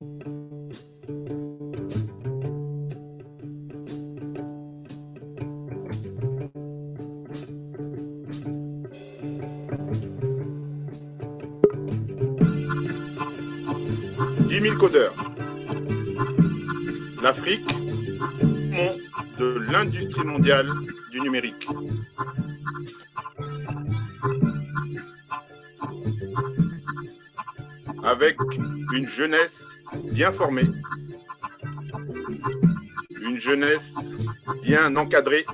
10 000 codeurs. L'Afrique, de l'industrie mondiale du numérique. Avec une jeunesse bien formée, une jeunesse bien encadrée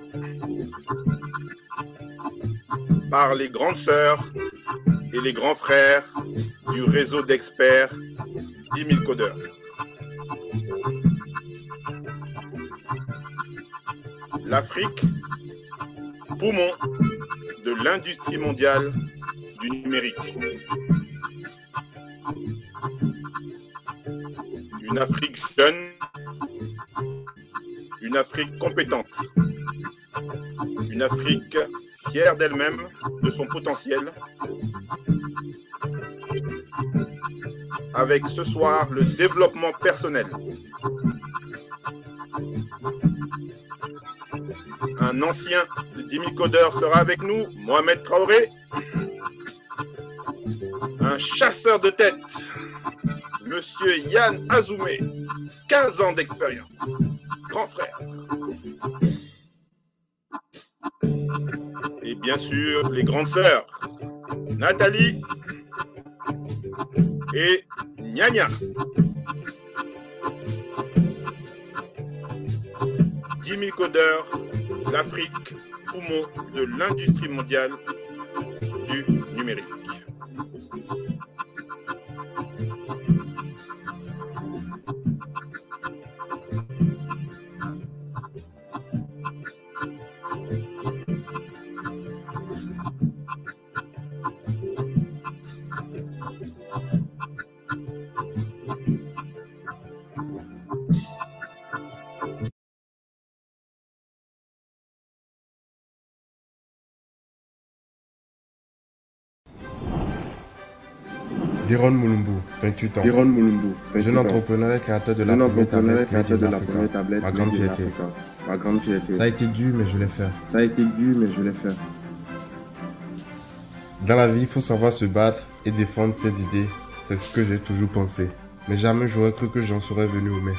par les grandes sœurs et les grands frères du réseau d'experts 10 000 codeurs. L'Afrique, poumon de l'industrie mondiale du numérique. Une Afrique jeune, une Afrique compétente, une Afrique fière d'elle-même, de son potentiel, avec ce soir le développement personnel. Un ancien de Codeur sera avec nous, Mohamed Traoré. Un chasseur de tête, Monsieur Yann Azoumé, 15 ans d'expérience, grand frère. Et bien sûr, les grandes sœurs, Nathalie et 10 000 codeurs, l'Afrique, poumon de l'industrie mondiale du numérique. Diron Mulumbu, 28 ans. Diron Mulumbu, jeune entrepreneur et créateur de la jeune première tablette créateur de la première tablette Ma grande fierté. Ma grande fierté. Ça a été dur, mais je l'ai fait. Ça a été dur, mais je l'ai fait. Dans la vie, il faut savoir se battre et défendre ses idées. C'est ce que j'ai toujours pensé. Mais jamais j'aurais cru que j'en serais venu au mai.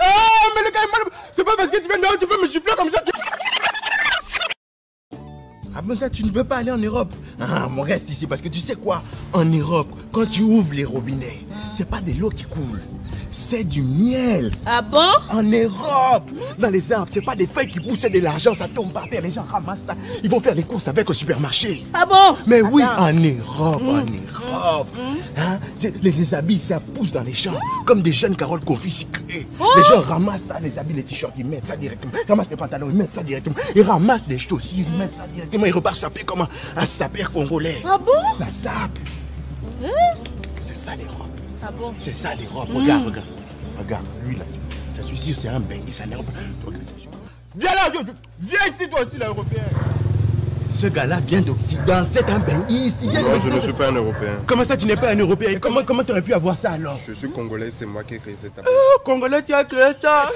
Ah, mais le gars est mal. C'est pas parce que tu viens de tu peux me gifler comme ça. tu- mais tu ne veux pas aller en Europe Ah, on reste ici parce que tu sais quoi? En Europe, quand tu ouvres les robinets, c'est pas de l'eau qui coule. C'est du miel. Ah bon? En Europe, dans les arbres, c'est pas des feuilles qui poussent de l'argent, ça tombe par terre, les gens ramassent ça. Ils vont faire les courses avec au supermarché. Ah bon? Mais oui, Attends. en Europe, en Europe. Hein, les, les habits, ça pousse dans les champs, comme des jeunes carottes confisquées. Les gens ramassent ça, les habits, les t-shirts, ils mettent ça directement. Ils ramassent les pantalons, ils mettent ça directement. Ils ramassent les chaussures, ils mettent ça directement. Ils repartent saper comme un, un sapeur congolais. Ah bon? La sape. C'est ça l'Europe. Ah bon? C'est ça l'Europe. Regarde, regarde. Regarde, lui là. Je suis sûr, c'est un un Europe. Regarde. Viens là, viens, viens ici toi aussi, l'Européen. Ce gars-là vient d'Occident, c'est un bengue ici. Viens Non, je ne suis pas un Européen. Comment ça, tu n'es pas un Européen? Comment comment tu aurais pu avoir ça alors? Je suis congolais, c'est moi qui ai créé cette tablette. Oh, Congolais, tu as créé ça?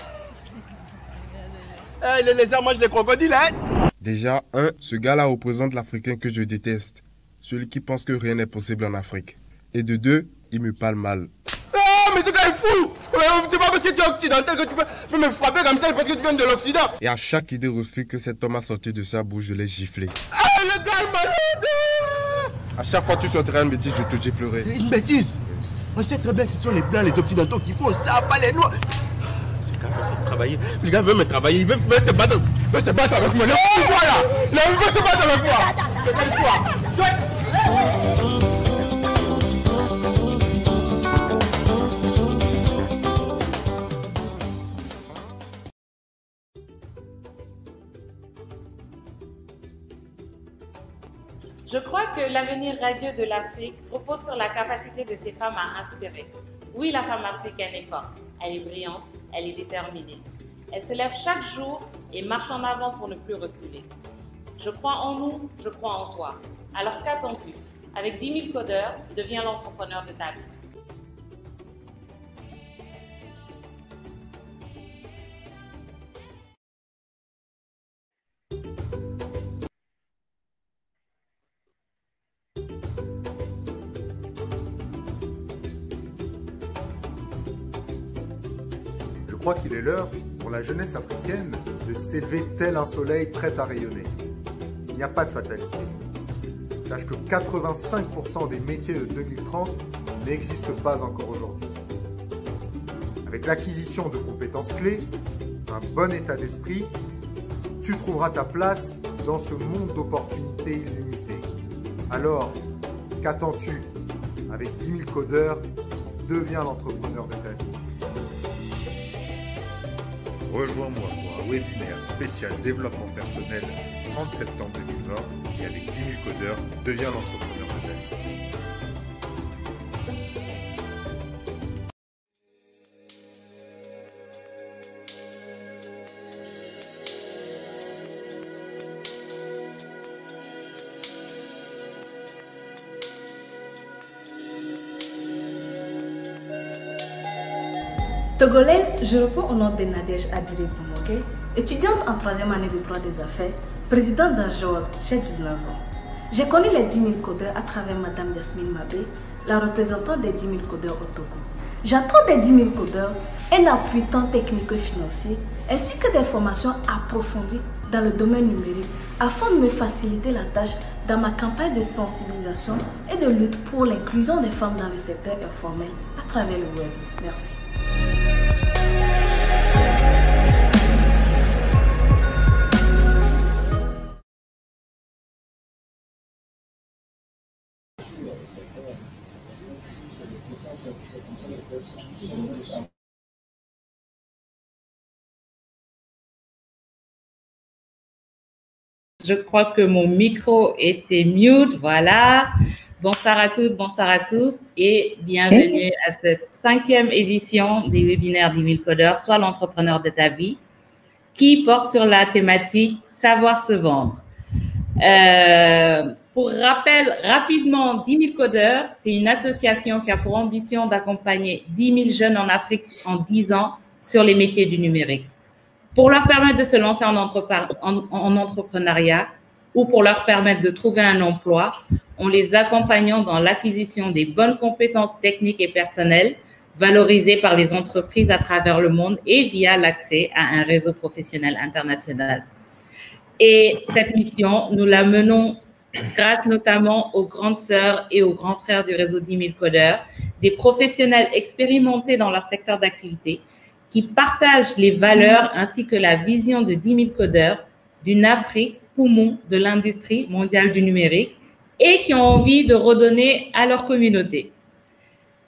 Eh, Les lézards mangent des crocodiles, hein? Déjà, un, ce gars-là représente l'Africain que je déteste. Celui qui pense que rien n'est possible en Afrique. Et de deux, il me parle mal. Ah, mais ce gars est fou C'est pas parce que tu es occidental que tu peux, peux me frapper comme ça, c'est parce que tu viens de l'Occident Et à chaque idée reçue que cet homme a sorti de sa bouche, je l'ai giflé. Ah, le gars est malade À chaque fois que tu sortiras une bêtise, je te giflerai. Une bêtise On sait très bien que ce sont les blancs, les occidentaux qui font ça, pas les noirs Ce gars veut se travailler. Le gars veut me travailler, il veut, veut se battre. veut se battre avec moi. Il veut se battre avec moi Lève-toi Je crois que l'avenir radieux de l'Afrique repose sur la capacité de ces femmes à inspirer. Oui, la femme africaine est forte, elle est brillante, elle est déterminée. Elle se lève chaque jour et marche en avant pour ne plus reculer. Je crois en nous, je crois en toi. Alors qu'attends-tu? Avec 10 000 codeurs, deviens l'entrepreneur de ta vie. Crois qu'il est l'heure pour la jeunesse africaine de s'élever tel un soleil prêt à rayonner. Il n'y a pas de fatalité. Sache que 85% des métiers de 2030 n'existent pas encore aujourd'hui. Avec l'acquisition de compétences clés, un bon état d'esprit, tu trouveras ta place dans ce monde d'opportunités illimitées. Alors, qu'attends-tu? Avec 10 000 codeurs, deviens l'entrepreneur de ta vie. Rejoins-moi pour un webinaire spécial développement personnel 30 septembre 2020 et avec 10 000 codeurs, deviens l'entrepreneur Togolaise, je réponds au nom de Nadège Abiré Boumoké, étudiante en troisième année de droit des affaires, présidente d'un jour, j'ai 19 ans. J'ai connu les 10 000 codeurs à travers Madame Yasmine Mabé, la représentante des 10 000 codeurs au Togo. J'attends des 10 000 codeurs un appui tant technique que financier, ainsi que des formations approfondies dans le domaine numérique afin de me faciliter la tâche dans ma campagne de sensibilisation et de lutte pour l'inclusion des femmes dans le secteur informel à travers le web. Merci. Je crois que mon micro était mute. Voilà. Bonsoir à toutes, bonsoir à tous et bienvenue à cette cinquième édition des webinaires 10 000 codeurs, soit l'entrepreneur de ta vie, qui porte sur la thématique savoir se vendre. Euh, pour rappel, rapidement, 10 000 codeurs, c'est une association qui a pour ambition d'accompagner 10 000 jeunes en Afrique en 10 ans sur les métiers du numérique. Pour leur permettre de se lancer en, en, en entrepreneuriat ou pour leur permettre de trouver un emploi, en les accompagnant dans l'acquisition des bonnes compétences techniques et personnelles valorisées par les entreprises à travers le monde et via l'accès à un réseau professionnel international. Et cette mission, nous la menons grâce notamment aux grandes sœurs et aux grands frères du réseau 10 000 codeurs, des professionnels expérimentés dans leur secteur d'activité qui partagent les valeurs ainsi que la vision de 10 000 codeurs d'une Afrique poumon de l'industrie mondiale du numérique et qui ont envie de redonner à leur communauté.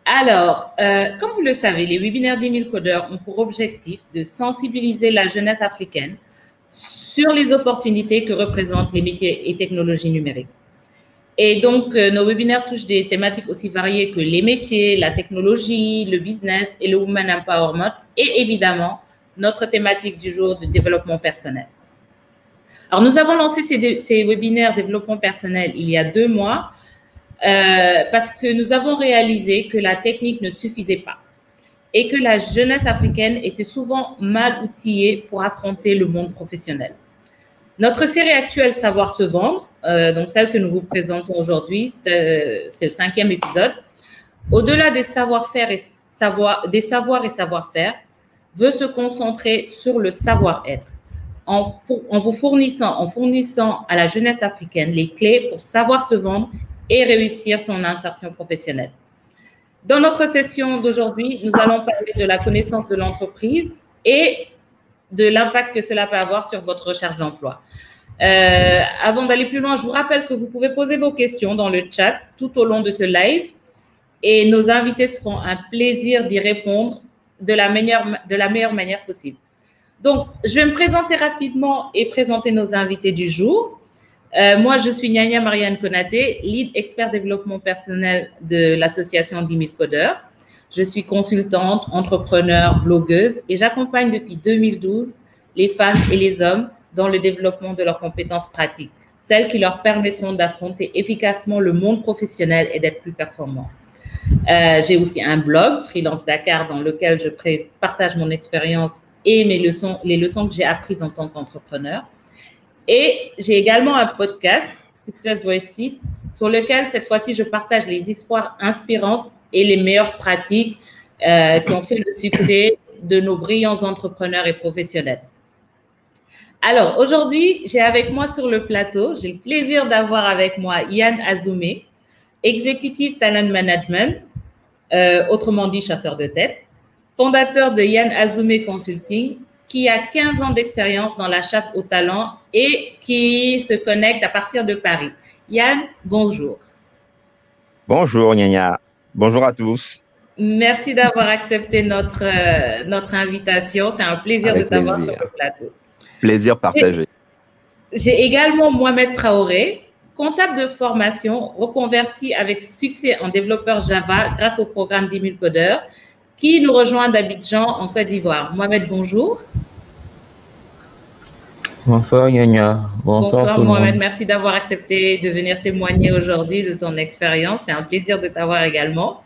Alors, euh, comme vous le savez, les webinaires 10 000 codeurs ont pour objectif de sensibiliser la jeunesse africaine sur les opportunités que représentent les métiers et technologies numériques. Et donc, euh, nos webinaires touchent des thématiques aussi variées que les métiers, la technologie, le business et le woman empowerment, et évidemment, notre thématique du jour de développement personnel. Alors, nous avons lancé ces, webinaires développement personnel il y a deux mois euh, parce que nous avons réalisé que la technique ne suffisait pas et que la jeunesse africaine était souvent mal outillée pour affronter le monde professionnel. Notre série actuelle Savoir se vendre, euh, donc celle que nous vous présentons aujourd'hui, c'est le cinquième épisode, au-delà des savoir-faire et savoir, des savoirs et savoir-faire, veut se concentrer sur le savoir-être en, en, vous fournissant, en fournissant à la jeunesse africaine les clés pour savoir se vendre et réussir son insertion professionnelle. Dans notre session d'aujourd'hui, nous allons parler de la connaissance de l'entreprise et de l'impact que cela peut avoir sur votre recherche d'emploi. Euh, avant d'aller plus loin, je vous rappelle que vous pouvez poser vos questions dans le chat tout au long de ce live et nos invités seront un plaisir d'y répondre de la, meilleure, manière possible. Donc, je vais me présenter rapidement et présenter nos invités du jour. Euh, moi, je suis Nyanya Marianne Konaté, lead expert développement personnel de l'association 10 000 codeurs. Je suis consultante, entrepreneur, blogueuse et j'accompagne depuis 2012 les femmes et les hommes dans le développement de leurs compétences pratiques, celles qui leur permettront d'affronter efficacement le monde professionnel et d'être plus performants. Euh, J'ai aussi un blog, Freelance Dakar, dans lequel je partage mon expérience et mes leçons, les leçons que j'ai apprises en tant qu'entrepreneur. Et j'ai également un podcast, Success Voices, sur lequel cette fois-ci je partage les histoires inspirantes et les meilleures pratiques euh, qui ont fait le succès de nos brillants entrepreneurs et professionnels. Alors, aujourd'hui, j'ai avec moi sur le plateau, j'ai le plaisir d'avoir avec moi Yann Azoumé, Executive Talent Management, euh, autrement dit chasseur de tête, fondateur de Yann Azoumé Consulting, qui a 15 ans d'expérience dans la chasse au talent et qui se connecte à partir de Paris. Yann, bonjour. Bonjour Nyanya. Bonjour à tous. Merci d'avoir accepté notre, euh, notre invitation. C'est un plaisir Avec de t'avoir sur le plateau. Plaisir partagé. J'ai également Mohamed Traoré, comptable de formation, reconverti avec succès en développeur Java grâce au programme 10 000 codeurs, qui nous rejoint d'Abidjan en Côte d'Ivoire. Mohamed, bonjour. Bonsoir Yanya. Bonsoir, Bonsoir tout le Mohamed, monde. merci d'avoir accepté de venir témoigner aujourd'hui de ton expérience. C'est un plaisir de t'avoir également.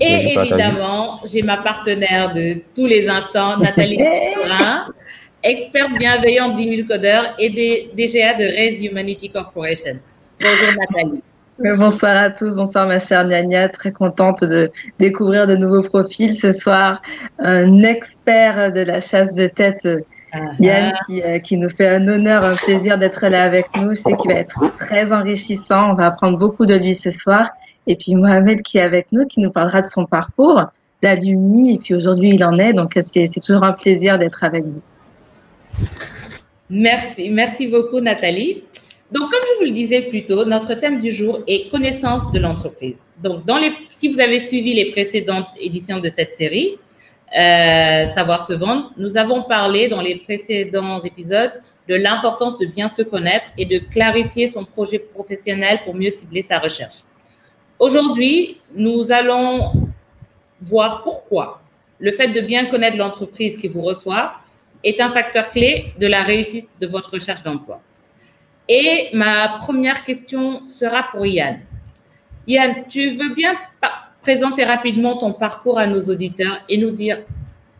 Et évidemment, j'ai ma partenaire de tous les instants, Nathalie Morin, experte bienveillante 10 000 codeurs et DGA de Raise Humanity Corporation. Bonjour Nathalie. Euh, Bonsoir à tous, bonsoir ma chère Niania, très contente de découvrir de nouveaux profils ce soir. Un expert de la chasse de tête, euh, Yann, qui, euh, qui nous fait un honneur, un plaisir d'être là avec nous. Je sais qu'il va être très enrichissant, on va apprendre beaucoup de lui ce soir. Et puis Mohamed qui est avec nous, qui nous parlera de son parcours, l'alumni, et puis aujourd'hui il en est, donc c'est c'est toujours un plaisir d'être avec vous. Merci, merci beaucoup Nathalie. Donc, comme je vous le disais plus tôt, notre thème du jour est connaissance de l'entreprise. Donc, dans les, si vous avez suivi les précédentes éditions de cette série, euh, Savoir se vendre, nous avons parlé dans les précédents épisodes de l'importance de bien se connaître et de clarifier son projet professionnel pour mieux cibler sa recherche. Aujourd'hui, nous allons voir pourquoi le fait de bien connaître l'entreprise qui vous reçoit est un facteur clé de la réussite de votre recherche d'emploi. Et ma première question sera pour Yann. Yann, tu veux bien présenter rapidement ton parcours à nos auditeurs et nous dire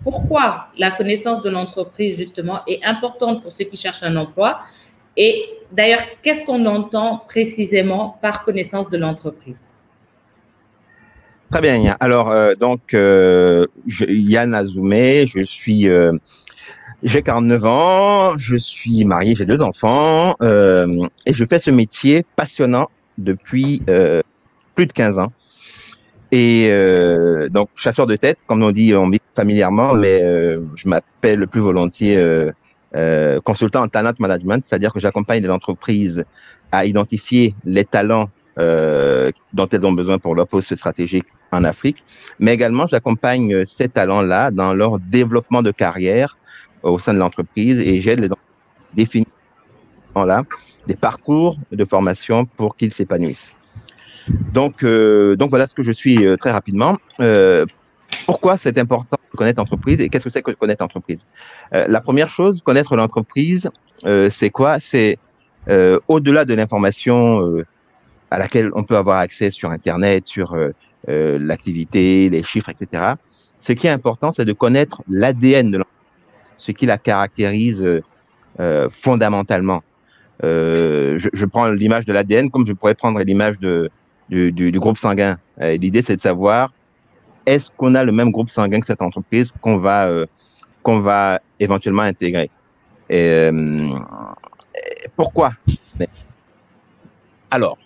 pourquoi la connaissance de l'entreprise, justement, est importante pour ceux qui cherchent un emploi et d'ailleurs, qu'est-ce qu'on entend précisément par connaissance de l'entreprise? Très bien, Yann. Alors, euh, donc, euh, Yann Azoumé, je suis, euh, j'ai 49 ans, je suis marié, j'ai deux enfants, euh, et je fais ce métier passionnant depuis euh, plus de 15 ans. Et euh, donc, chasseur de tête, comme on dit on dit familièrement, mais euh, je m'appelle le plus volontiers euh, euh, consultant en talent management, c'est-à-dire que j'accompagne les entreprises à identifier les talents dont elles ont besoin pour leur poste stratégique en Afrique, mais également j'accompagne ces talents-là dans leur développement de carrière au sein de l'entreprise et j'aide les entreprises définir là des parcours de formation pour qu'ils s'épanouissent. Donc, euh, donc voilà ce que je suis euh, très rapidement. Euh, pourquoi c'est important de connaître l'entreprise et qu'est-ce que c'est que connaître l'entreprise? La première chose, connaître l'entreprise, c'est quoi? C'est au-delà de l'information à laquelle on peut avoir accès sur Internet, sur l'activité, les chiffres, etc. Ce qui est important, c'est de connaître l'ADN de l'entreprise, ce qui la caractérise euh, euh, fondamentalement. Euh, je, prends l'image de l'ADN comme je pourrais prendre l'image du, groupe sanguin. L'idée, c'est de savoir est-ce qu'on a le même groupe sanguin que cette entreprise qu'on va qu'on va éventuellement intégrer? Et, pourquoi? Alors,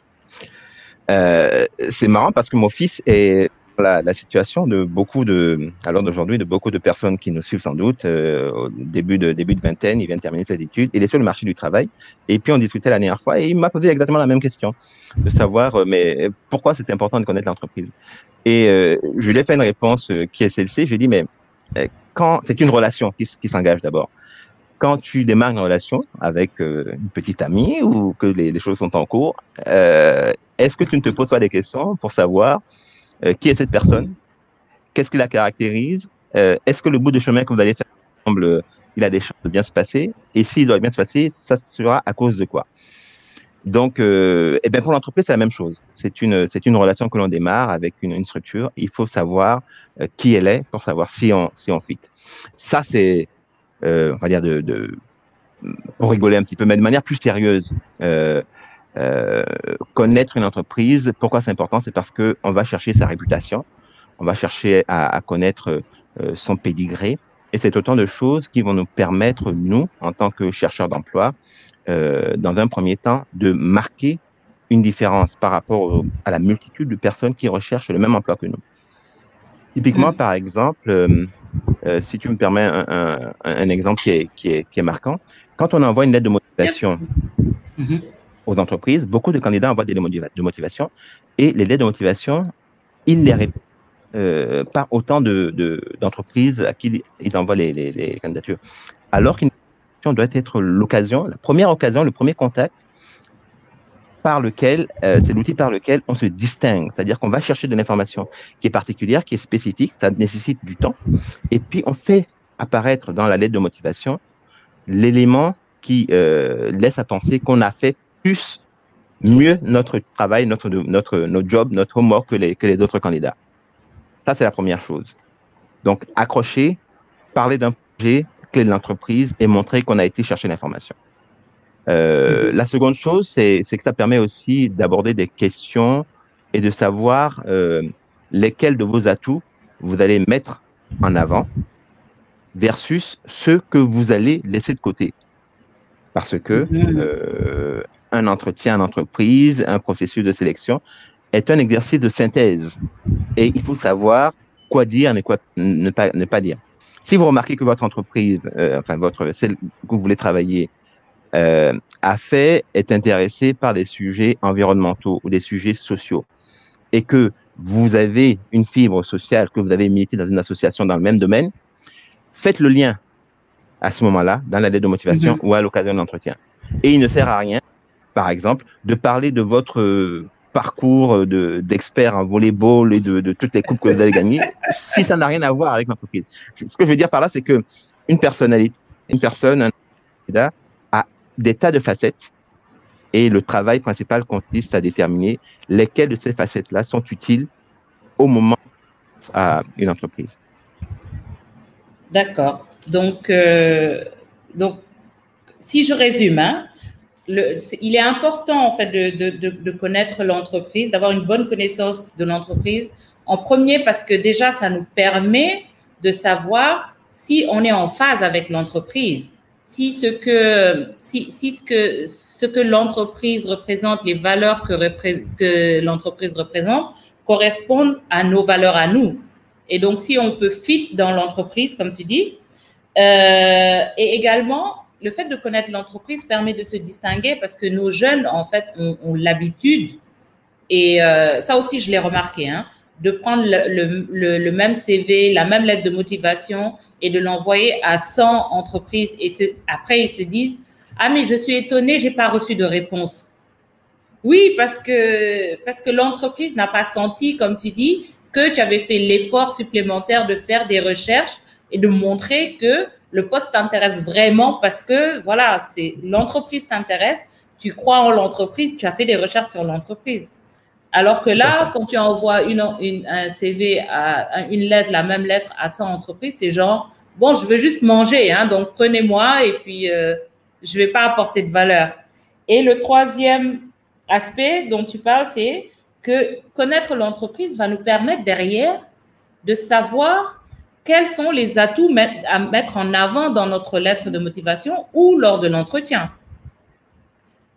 c'est marrant parce que mon fils est la, situation de beaucoup de, à l'heure d'aujourd'hui, de beaucoup de personnes qui nous suivent sans doute, euh, au début de, début de vingtaine, il vient de terminer ses études, il est sur le marché du travail, et puis on discutait la dernière fois, et il m'a posé exactement la même question, de savoir, euh, mais pourquoi c'est important de connaître l'entreprise. Et euh, je lui ai fait une réponse qui est celle-ci, je lui ai dit, mais quand, c'est une relation qui, s'engage d'abord. Quand tu démarres une relation avec une petite amie ou que les, choses sont en cours, est-ce que tu ne te poses pas des questions pour savoir euh, qui est cette personne, qu'est-ce qui la caractérise, euh, est-ce que le bout de chemin que vous allez faire ensemble, euh, il a des chances de bien se passer, et s'il doit bien se passer, ça sera à cause de quoi? Donc, euh, eh bien pour l'entreprise, c'est la même chose. C'est une, c'est une relation que l'on démarre avec une, une structure. Il faut savoir euh, qui elle est pour savoir si on, si on fit. Ça, c'est, on va dire, de, de, pour rigoler un petit peu, mais de manière plus sérieuse. Euh, euh, connaître une entreprise, pourquoi c'est important? C'est parce que on va chercher sa réputation, on va chercher à, à connaître euh, son pédigré. Et c'est autant de choses qui vont nous permettre, nous, en tant que chercheurs d'emploi, euh, dans un premier temps, de marquer une différence par rapport au- à la multitude de personnes qui recherchent le même emploi que nous. Typiquement, par exemple, euh, euh, si tu me permets un, un- un exemple qui est, qui, est, qui est marquant, quand on envoie une lettre de motivation aux entreprises, beaucoup de candidats envoient des lettres de motiva- de motivation et les lettres de motivation, ils les répondent euh, par autant de- de- d'entreprises à qui ils envoient les, les- candidatures. Alors qu'une doit être l'occasion, la première occasion, le premier contact par lequel, euh, c'est l'outil par lequel on se distingue. C'est-à-dire qu'on va chercher de l'information qui est particulière, qui est spécifique, ça nécessite du temps. Et puis, on fait apparaître dans la lettre de motivation l'élément qui euh, laisse à penser qu'on a fait plus, mieux notre travail, notre, notre, notre job, notre homework que les, que les autres candidats. Ça, c'est la première chose. Donc, accrocher, parler d'un projet, clé de l'entreprise et montrer qu'on a été chercher l'information. Euh, La seconde chose, c'est c'est que ça permet aussi d'aborder des questions et de savoir euh, lesquels de vos atouts vous allez mettre en avant versus ceux que vous allez laisser de côté. Parce que euh, un entretien en entreprise, un processus de sélection est un exercice de synthèse. Et il faut savoir quoi dire et quoi ne pas, ne pas dire. Si vous remarquez que votre entreprise, euh, enfin votre, celle que vous voulez travailler, euh, a fait, est intéressé par des sujets environnementaux ou des sujets sociaux, et que vous avez une fibre sociale, que vous avez milité dans une association dans le même domaine, faites le lien à ce moment-là, dans la lettre de motivation Mhm. ou à l'occasion de l'entretien. Et il ne sert à rien, par exemple, de parler de votre euh, parcours euh, de- d'expert en volleyball et de, de toutes les coupes que vous avez gagnées, si ça n'a rien à voir avec l'entreprise. Ce que je veux dire par là, c'est que une personnalité, une personne, un candidat a des tas de facettes et le travail principal consiste à déterminer lesquelles de ces facettes-là sont utiles au moment à une entreprise. D'accord. Donc, euh, donc, si je résume, hein, il est important en fait de, connaître l'entreprise, d'avoir une bonne connaissance de l'entreprise. En premier, parce que déjà, ça nous permet de savoir si on est en phase avec l'entreprise, si ce que, si, ce que, ce que l'entreprise représente, les valeurs que l'entreprise représente, correspondent à nos valeurs à nous. Et donc, si on peut fit dans l'entreprise, comme tu dis, euh, et également, le fait de connaître l'entreprise permet de se distinguer parce que nos jeunes, en fait, ont, l'habitude, et euh, ça aussi, je l'ai remarqué, hein, de prendre le, même CV, la même lettre de motivation et de l'envoyer à 100 entreprises. Et après, ils se disent, ah, mais je suis étonné, j'ai pas reçu de réponse. Oui, parce que, parce que l'entreprise n'a pas senti, comme tu dis, que tu avais fait l'effort supplémentaire de faire des recherches et de montrer que le poste t'intéresse vraiment parce que, voilà, c'est l'entreprise t'intéresse, tu crois en l'entreprise, tu as fait des recherches sur l'entreprise. Alors que là, quand tu envoies une, une- un CV, à, une lettre, la même lettre à 100 entreprises, c'est genre, bon, je veux juste manger, hein, donc prenez-moi et puis euh, je vais pas apporter de valeur. Et le troisième aspect dont tu parles, c'est que connaître l'entreprise va nous permettre derrière de savoir quels sont les atouts à mettre en avant dans notre lettre de motivation ou lors de l'entretien.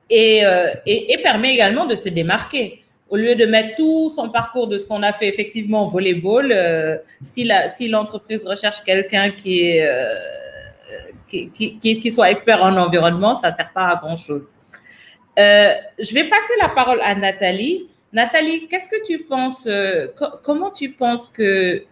Et, euh, et, et permet également de se démarquer. Au lieu de mettre tout son parcours de ce qu'on a fait effectivement au volleyball, euh, si l'entreprise recherche quelqu'un euh, qui, qui, qui- qui soit expert en environnement, ça ne sert pas à grand-chose. Euh, je vais passer la parole à Nathalie. Nathalie, qu'est-ce que tu penses, co- comment tu penses que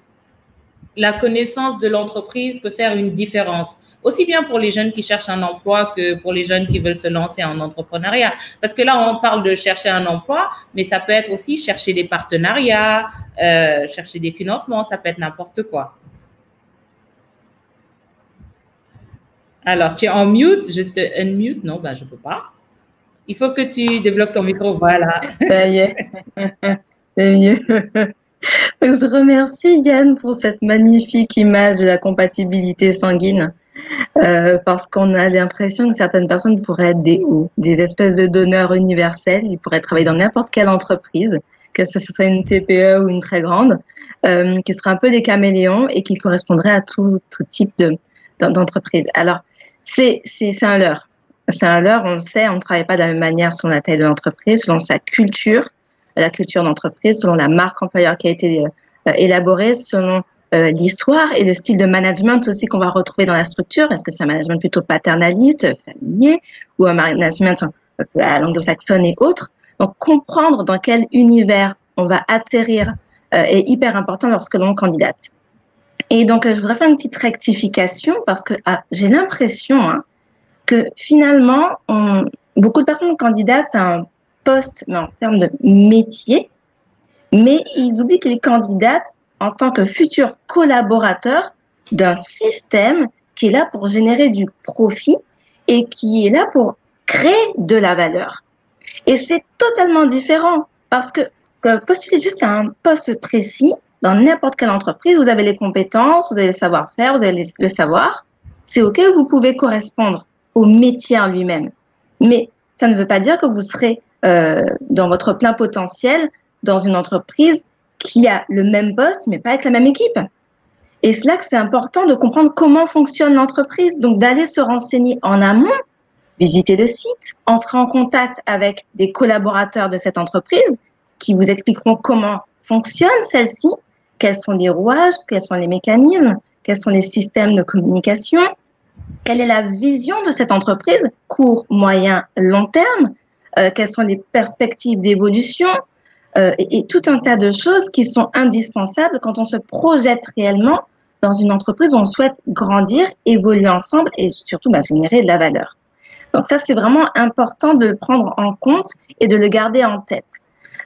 la connaissance de l'entreprise peut faire une différence, aussi bien pour les jeunes qui cherchent un emploi que pour les jeunes qui veulent se lancer en entrepreneuriat. Parce que là, on parle de chercher un emploi, mais ça peut être aussi chercher des partenariats, euh, chercher des financements, ça peut être n'importe quoi. Alors, tu es en mute, je te unmute. Non, ben, je ne peux pas. Il faut que tu débloques ton micro, voilà. Ça y est, c'est mieux. Je remercie Yann pour cette magnifique image de la compatibilité sanguine. euh, parce qu'on a l'impression que certaines personnes pourraient être des, des espèces de donneurs universels. Ils pourraient travailler dans n'importe quelle entreprise que ce soit une TPE ou une très grande, euh, qui seraient un peu des caméléons et qui correspondraient à tout, type de, d'entreprise. Alors, c'est un leurre. C'est un leurre, on le sait, on ne travaille pas de la même manière selon la taille de l'entreprise, selon sa culture, la culture d'entreprise, selon la marque employeur qui a été euh, élaborée, selon euh, l'histoire et le style de management aussi qu'on va retrouver dans la structure. Est-ce que c'est un management plutôt paternaliste, familier, ou un management euh, à l'anglo-saxonne et autres? Donc, comprendre dans quel univers on va atterrir est hyper important lorsque l'on candidate. Et donc, je voudrais faire une petite rectification parce que ah, j'ai l'impression hein, que finalement, beaucoup de personnes candidatent à un poste, mais en termes de métier, mais ils oublient qu'ils candidatent en tant que futurs collaborateurs d'un système qui est là pour générer du profit et qui est là pour créer de la valeur. Et c'est totalement différent parce que postuler juste à un poste précis dans n'importe quelle entreprise, vous avez les compétences, vous avez le savoir-faire, vous avez le savoir. C'est OK, vous pouvez correspondre au métier en lui-même. Mais ça ne veut pas dire que vous serez euh, dans votre plein potentiel dans une entreprise qui a le même poste, mais pas avec la même équipe. Et c'est là que c'est important de comprendre comment fonctionne l'entreprise. Donc, d'aller se renseigner en amont, visiter le site, entrer en contact avec des collaborateurs de cette entreprise qui vous expliqueront comment fonctionne celle-ci, quels sont les rouages, quels sont les mécanismes, quels sont les systèmes de communication, quelle est la vision de cette entreprise, court, moyen, long terme, quelles sont les perspectives d'évolution, euh, et, tout un tas de choses qui sont indispensables quand on se projette réellement dans une entreprise où on souhaite grandir, évoluer ensemble et surtout bah, générer de la valeur. Donc ça, c'est vraiment important de le prendre en compte et de le garder en tête.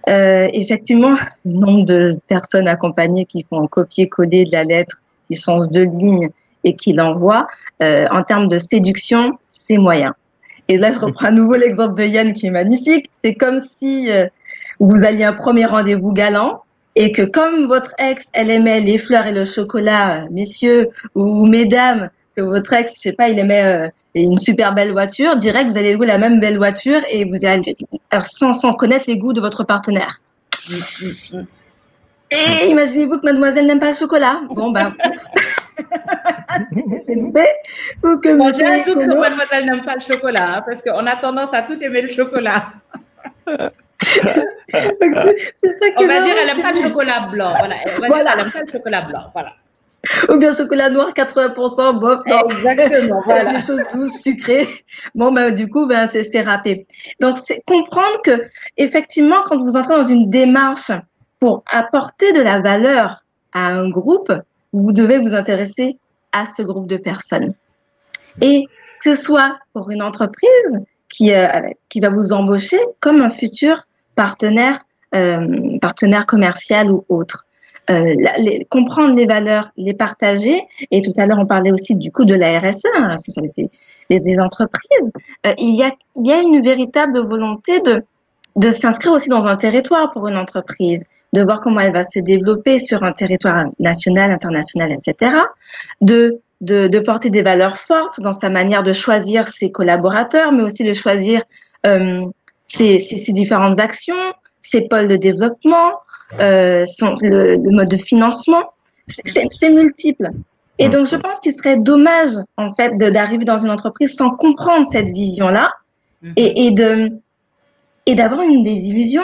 Euh, effectivement, le nombre de personnes accompagnées qui font copier-coller de la lettre, qui changent de ligne et qui l'envoient, euh, en termes de séduction, c'est moyen. Et là, je reprends à nouveau l'exemple de Yann qui est magnifique. C'est comme si euh, vous alliez un premier rendez-vous galant et que comme votre ex, elle aimait les fleurs et le chocolat, euh, messieurs ou mesdames, que votre ex, je sais pas, il aimait euh, une super belle voiture, direct, vous allez louer la même belle voiture et vous allez, sans, sans connaître les goûts de votre partenaire. Et imaginez-vous que mademoiselle n'aime pas le chocolat. Bon, ben, c'est fait. Ou que bon, j'ai un doute que mademoiselle n'aime pas le chocolat, hein, parce qu'on a tendance à tout aimer le chocolat. ça on va dire elle n'aime pas le chocolat blanc. Voilà. On va dire elle n'aime pas le chocolat blanc. Voilà. Ou bien chocolat noir 80%, bof. Non. Exactement. Voilà. Des choses douces, sucrées. Bon, ben, du coup, ben, c'est râpé. Donc, c'est comprendre que, effectivement, quand vous entrez dans une démarche pour apporter de la valeur à un groupe, vous devez vous intéresser à ce groupe de personnes. Et que ce soit pour une entreprise, qui, euh, qui va vous embaucher comme un futur partenaire, euh, partenaire commercial ou autre. Euh, comprendre les valeurs, les partager. Et tout à l'heure, on parlait aussi du coup de la RSE, hein, responsabilité des, entreprises. Il, y a, il y a une véritable volonté de, de s'inscrire aussi dans un territoire pour une entreprise, de voir comment elle va se développer sur un territoire national, international, etc. De de, de, porter des valeurs fortes dans sa manière de choisir ses collaborateurs, mais aussi de choisir euh, ses, ses, différentes actions, ses pôles de développement, euh, son, le, le, mode de financement. C'est multiple. Et donc, je pense qu'il serait dommage, en fait, d'arriver dans une entreprise sans comprendre cette vision-là mhm. et, et, de et d'avoir une désillusion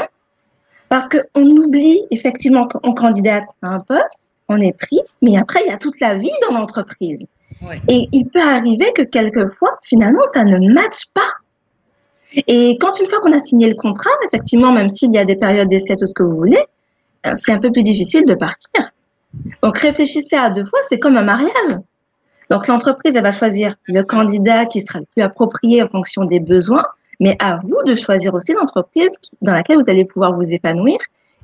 parce qu'on oublie effectivement qu'on candidate à un poste, on est pris, mais après, il y a toute la vie dans l'entreprise. Et il peut arriver que quelquefois, finalement, ça ne matche pas. Et quand une fois qu'on a signé le contrat, effectivement, même s'il y a des périodes d'essai, tout ce que vous voulez, euh, c'est un peu plus difficile de partir. Donc réfléchissez à deux fois, c'est comme un mariage. Donc l'entreprise, elle va choisir le candidat qui sera le plus approprié en fonction des besoins, mais à vous de choisir aussi l'entreprise dans laquelle vous allez pouvoir vous épanouir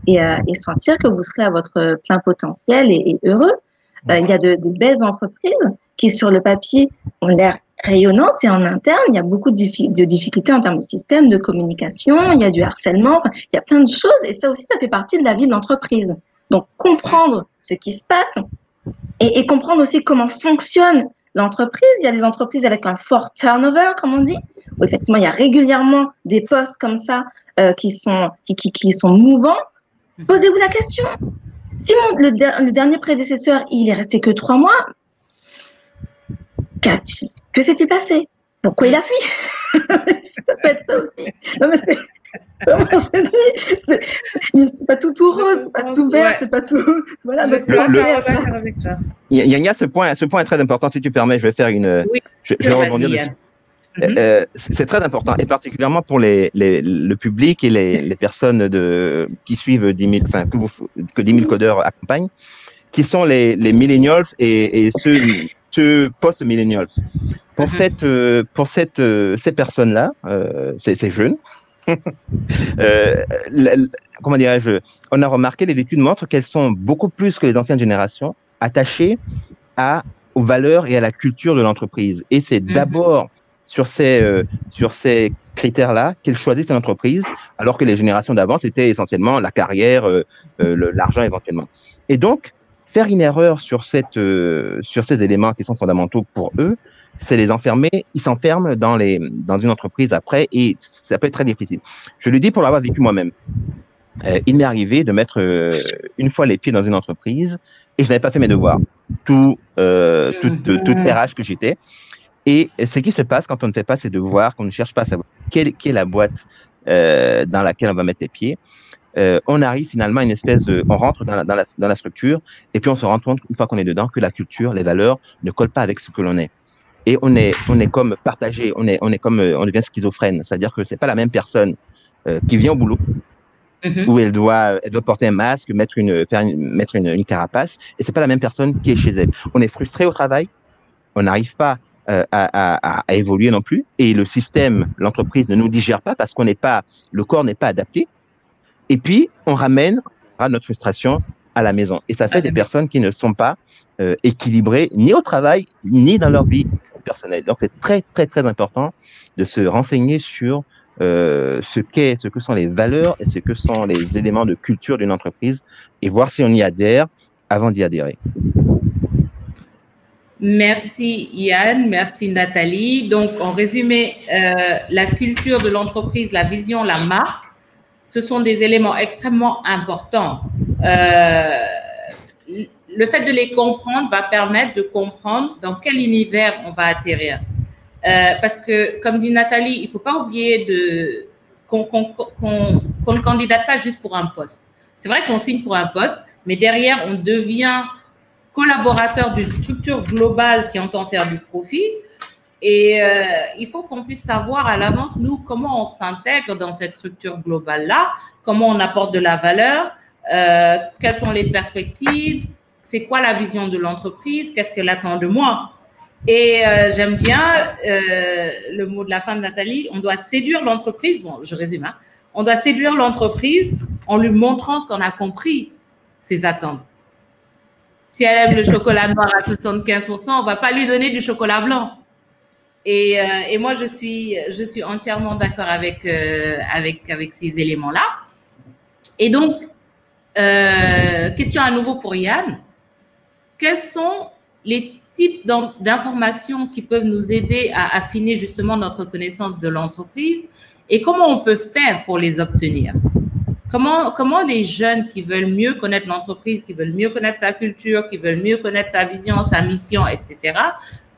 et, euh, et, sentir que vous serez à votre plein potentiel et, heureux. Euh, il y a de, belles entreprises qui, sur le papier, ont l'air rayonnantes et en interne, il y a beaucoup de, de, difficultés en termes de système, de communication, il y a du harcèlement, il y a plein de choses et ça aussi, ça fait partie de la vie de l'entreprise. Donc, comprendre ce qui se passe et, et comprendre aussi comment fonctionne l'entreprise. Il y a des entreprises avec un fort turnover, comme on dit, où effectivement, il y a régulièrement des postes comme ça euh, qui, sont, qui, qui, qui sont mouvants Posez-vous la question. Si mon- le, der- le dernier prédécesseur, il est resté que trois mois, qu'a-t-il- que s'est-il passé? Pourquoi il a fui? Ça peut être ça aussi. Non, mais c'est. C'est- pas tout tout rose, c'est pas tout vert, Ouais. c'est pas tout. Voilà, donc Le- pas le- clair. d'accord avec toi. Il y a, il y a ce point, ce point est très important. Si tu permets, je vais faire une. Oui, je, je vais rebondir dessus. Euh, euh, c'est très important, et particulièrement pour les, les, le public et les, les personnes de, qui suivent 10 000, enfin, que, vous, que 10 000 codeurs accompagnent, qui sont les, les millennials et, et ceux, ceux post-millennials. Pour, cette, euh, pour cette, ces personnes-là, euh, ces, jeunes, euh, la- la- comment dirais-je, on a remarqué, les études montrent qu'elles sont beaucoup plus que les anciennes générations attachées à, aux valeurs et à la culture de l'entreprise. Et c'est Mhm. d'abord sur ces, euh, sur ces critères-là qu'elles choisissent une entreprise, alors que les générations d'avant, c'était essentiellement la carrière, euh, euh, l'argent éventuellement. Et donc, faire une erreur sur, cette, euh, sur ces éléments qui sont fondamentaux pour eux, c'est les enfermer, ils s'enferment dans, les, dans une entreprise après et ça peut être très difficile. Je le dis pour l'avoir vécu moi-même. Euh, il m'est arrivé de mettre une fois les pieds dans une entreprise et je n'avais pas fait mes devoirs. Tout, euh, toute, toute RH que j'étais. Et ce qui se passe quand on ne fait pas ses devoirs, qu'on ne cherche pas à savoir quelle, quelle est la boîte euh, dans laquelle on va mettre les pieds, euh, on arrive finalement à une espèce de, on rentre dans la, dans, la, dans la structure et puis on se rend compte une fois qu'on est dedans que la culture, les valeurs ne collent pas avec ce que l'on est. Et on est, on est comme partagé, on est, on est comme, on devient schizophrène, c'est-à-dire que c'est pas la même personne euh, qui vient au boulot où elle doit, elle doit porter un masque, mettre une, faire une, mettre une, une carapace, et c'est pas la même personne qui est chez elle. On est frustré au travail, on n'arrive pas euh, à, à, à, évoluer non plus, et le système, l'entreprise ne nous digère pas parce qu'on n'est pas, le corps n'est pas adapté. Et puis on ramène à notre frustration à la maison, et ça fait des personnes qui ne sont pas euh, équilibrées ni au travail ni dans leur vie personnelle. Donc c'est très très très important de se renseigner sur euh, ce qu'est, ce que sont les valeurs et ce que sont les éléments de culture d'une entreprise et voir si on y adhère avant d'y adhérer. Merci Yann, merci Nathalie. Donc en résumé, euh, la culture de l'entreprise, la vision, la marque, ce sont des éléments extrêmement importants. Euh, le fait de les comprendre va permettre de comprendre dans quel univers on va atterrir. Euh, parce que, comme dit Nathalie, il ne faut pas oublier de, qu'on, qu'on, ne candidate pas juste pour un poste. C'est vrai qu'on signe pour un poste, mais derrière, on devient collaborateur d'une structure globale qui entend faire du profit. Et euh, il faut qu'on puisse savoir à l'avance, nous, comment on s'intègre dans cette structure globale-là, comment on apporte de la valeur, euh, quelles sont les perspectives, c'est quoi la vision de l'entreprise, qu'est-ce qu'elle attend de moi. Et euh, j'aime bien le mot de la de Nathalie, on doit séduire l'entreprise, bon, je résume, hein, on doit séduire l'entreprise en lui montrant qu'on a compris ses attentes. Si elle aime le chocolat noir à 75%, on va pas lui donner du chocolat blanc. Et, euh, moi, je suis, entièrement d'accord avec, euh, ces éléments-là. Et donc, euh, question à nouveau pour Yann. Quels sont les types d'informations qui peuvent nous aider à affiner justement notre connaissance de l'entreprise et comment on peut faire pour les obtenir? Comment, comment les jeunes qui veulent mieux connaître l'entreprise, qui veulent mieux connaître sa culture, qui veulent mieux connaître sa vision, sa mission, etc.,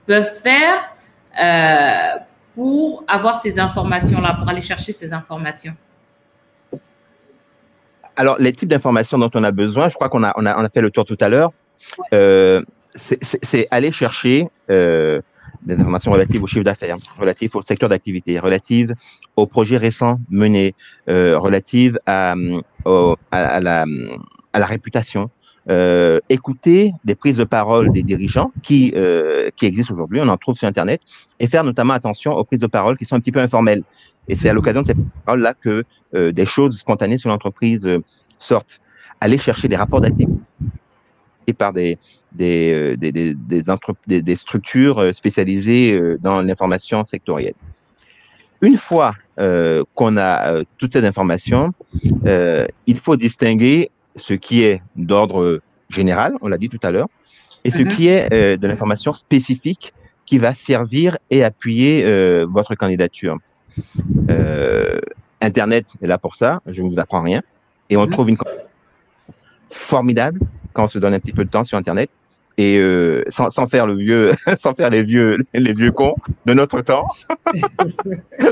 peuvent faire euh, pour avoir ces informations-là, pour aller chercher ces informations? Alors, les types d'informations dont on a besoin, je crois qu'on a, on a, on a fait le tour tout à l'heure. Ouais. Euh, c'est aller chercher euh, des informations relatives au chiffre d'affaires, relatives au secteur d'activité, relatives aux projets récents menés, euh, relatives à, au, à, la, à la réputation. Euh, écouter des prises de parole des dirigeants qui, euh, qui existent aujourd'hui, on en trouve sur Internet, et faire notamment attention aux prises de parole qui sont un petit peu informelles. Et c'est à l'occasion de ces paroles-là que euh, des choses spontanées sur l'entreprise sortent. Aller chercher des rapports d'activité par des, des, des, des, des structures spécialisées dans l'information sectorielle. Une fois euh, qu'on a euh, toutes ces informations, euh, il faut distinguer ce qui est d'ordre général, on l'a dit tout à l'heure, et ce mm -hmm. qui est de l'information spécifique qui va servir et appuyer votre candidature. Internet est là pour ça, je ne vous apprends rien, et on mm -hmm. trouve une formidable quand on se donne un petit peu de temps sur Internet. Et euh, sans, sans, faire le vieux, sans faire les vieux, les vieux cons de notre temps,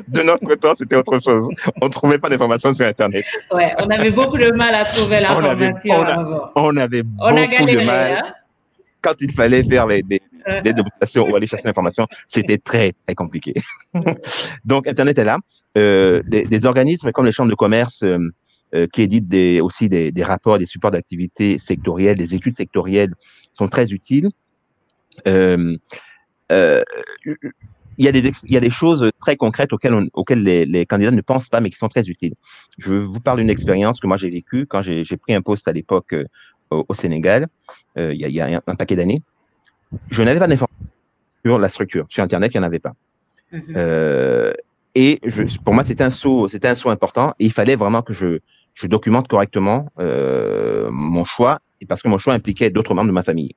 de notre temps, c'était autre chose. On ne trouvait pas d'informations sur Internet. Ouais, on avait beaucoup de mal à trouver l'information. On, avait, on, avait beaucoup de mal. Hein? Quand il fallait faire les, les, les démonstrations ou aller chercher l'information, c'était très, très compliqué. Donc, Internet est là. Euh, des, des, organismes comme les chambres de commerce euh, euh, qui éditent des, aussi des, des rapports, des supports d'activité sectorielles, des études sectorielles sont très utiles. Euh, euh, il y, a des, il y a des choses très concrètes auxquelles, on, auxquelles les, les, candidats ne pensent pas, mais qui sont très utiles. Je vous parle d'une expérience que moi j'ai vécue quand j'ai pris un poste à l'époque euh, au, au, Sénégal, il y, a, il, y a, un, un paquet d'années. Je n'avais pas d'informations sur la structure. Sur Internet, il n'y en avait pas. Mm -hmm. et je, pour moi, c'était un saut, c'était un saut important. Et il fallait vraiment que je, je documente correctement mon choix et parce que mon choix impliquait d'autres membres de ma famille.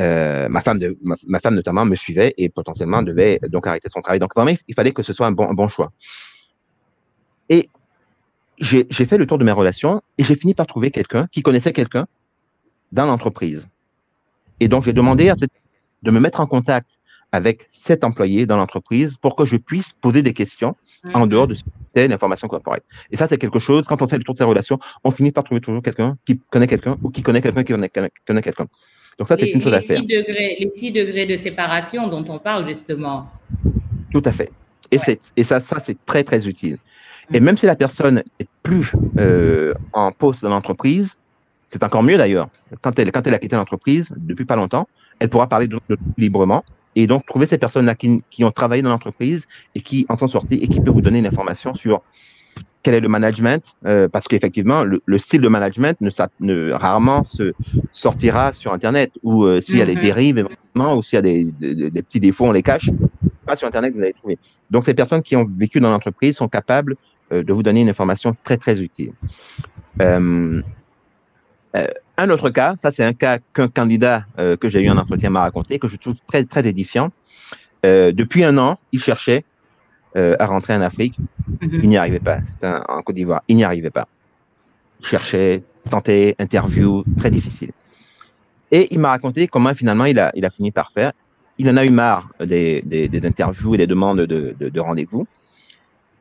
Euh, ma femme, de, ma, ma, femme notamment me suivait et potentiellement devait donc arrêter son travail. Donc vraiment, il fallait que ce soit un bon, un bon choix. Et j'ai fait le tour de mes relations et j'ai fini par trouver quelqu'un qui connaissait quelqu'un dans l'entreprise. Et donc j'ai demandé à cette, de me mettre en contact avec cet employé dans l'entreprise pour que je puisse poser des questions mmh. en dehors de l'information corporate. Et ça, c'est quelque chose, quand on fait le tour de ses relations, on finit par trouver toujours quelqu'un qui connaît quelqu'un ou qui connaît quelqu'un qui connaît, connaît quelqu'un. Donc ça, c'est une chose à faire. Degrés, les six degrés de séparation dont on parle justement. Tout à fait. Et, ouais. et ça, ça c'est très, très utile. Et même si la personne n'est plus euh, en poste dans l'entreprise, c'est encore mieux d'ailleurs. Quand elle, quand elle a quitté l'entreprise depuis pas longtemps, elle pourra parler de librement et donc trouver ces personnes-là qui, qui, ont travaillé dans l'entreprise et qui en sont sorties et qui peuvent vous donner une information sur quel est le management, euh, parce qu'effectivement, le, le, style de management ne, ne, rarement se sortira sur Internet, ou euh, s'il y a des dérives, éventuellement, ou s'il y a des, des, des, petits défauts, on les cache. Pas sur Internet, vous allez trouver. Donc, ces personnes qui ont vécu dans l'entreprise sont capables euh, de vous donner une information très, très utile. Un autre cas, ça c'est un cas qu'un candidat que j'ai eu un entretien m'a raconté, que je trouve très, très édifiant. depuis un an, il cherchait euh, à rentrer en Afrique. Mm -hmm. Il n'y arrivait pas. Un, en Côte d'Ivoire, il n'y arrivait pas. Il cherchait, tentait, interview, très difficile. Et il m'a raconté comment finalement il a, il a fini par faire. Il en a eu marre des, des, des interviews et des demandes de, de, de rendez-vous.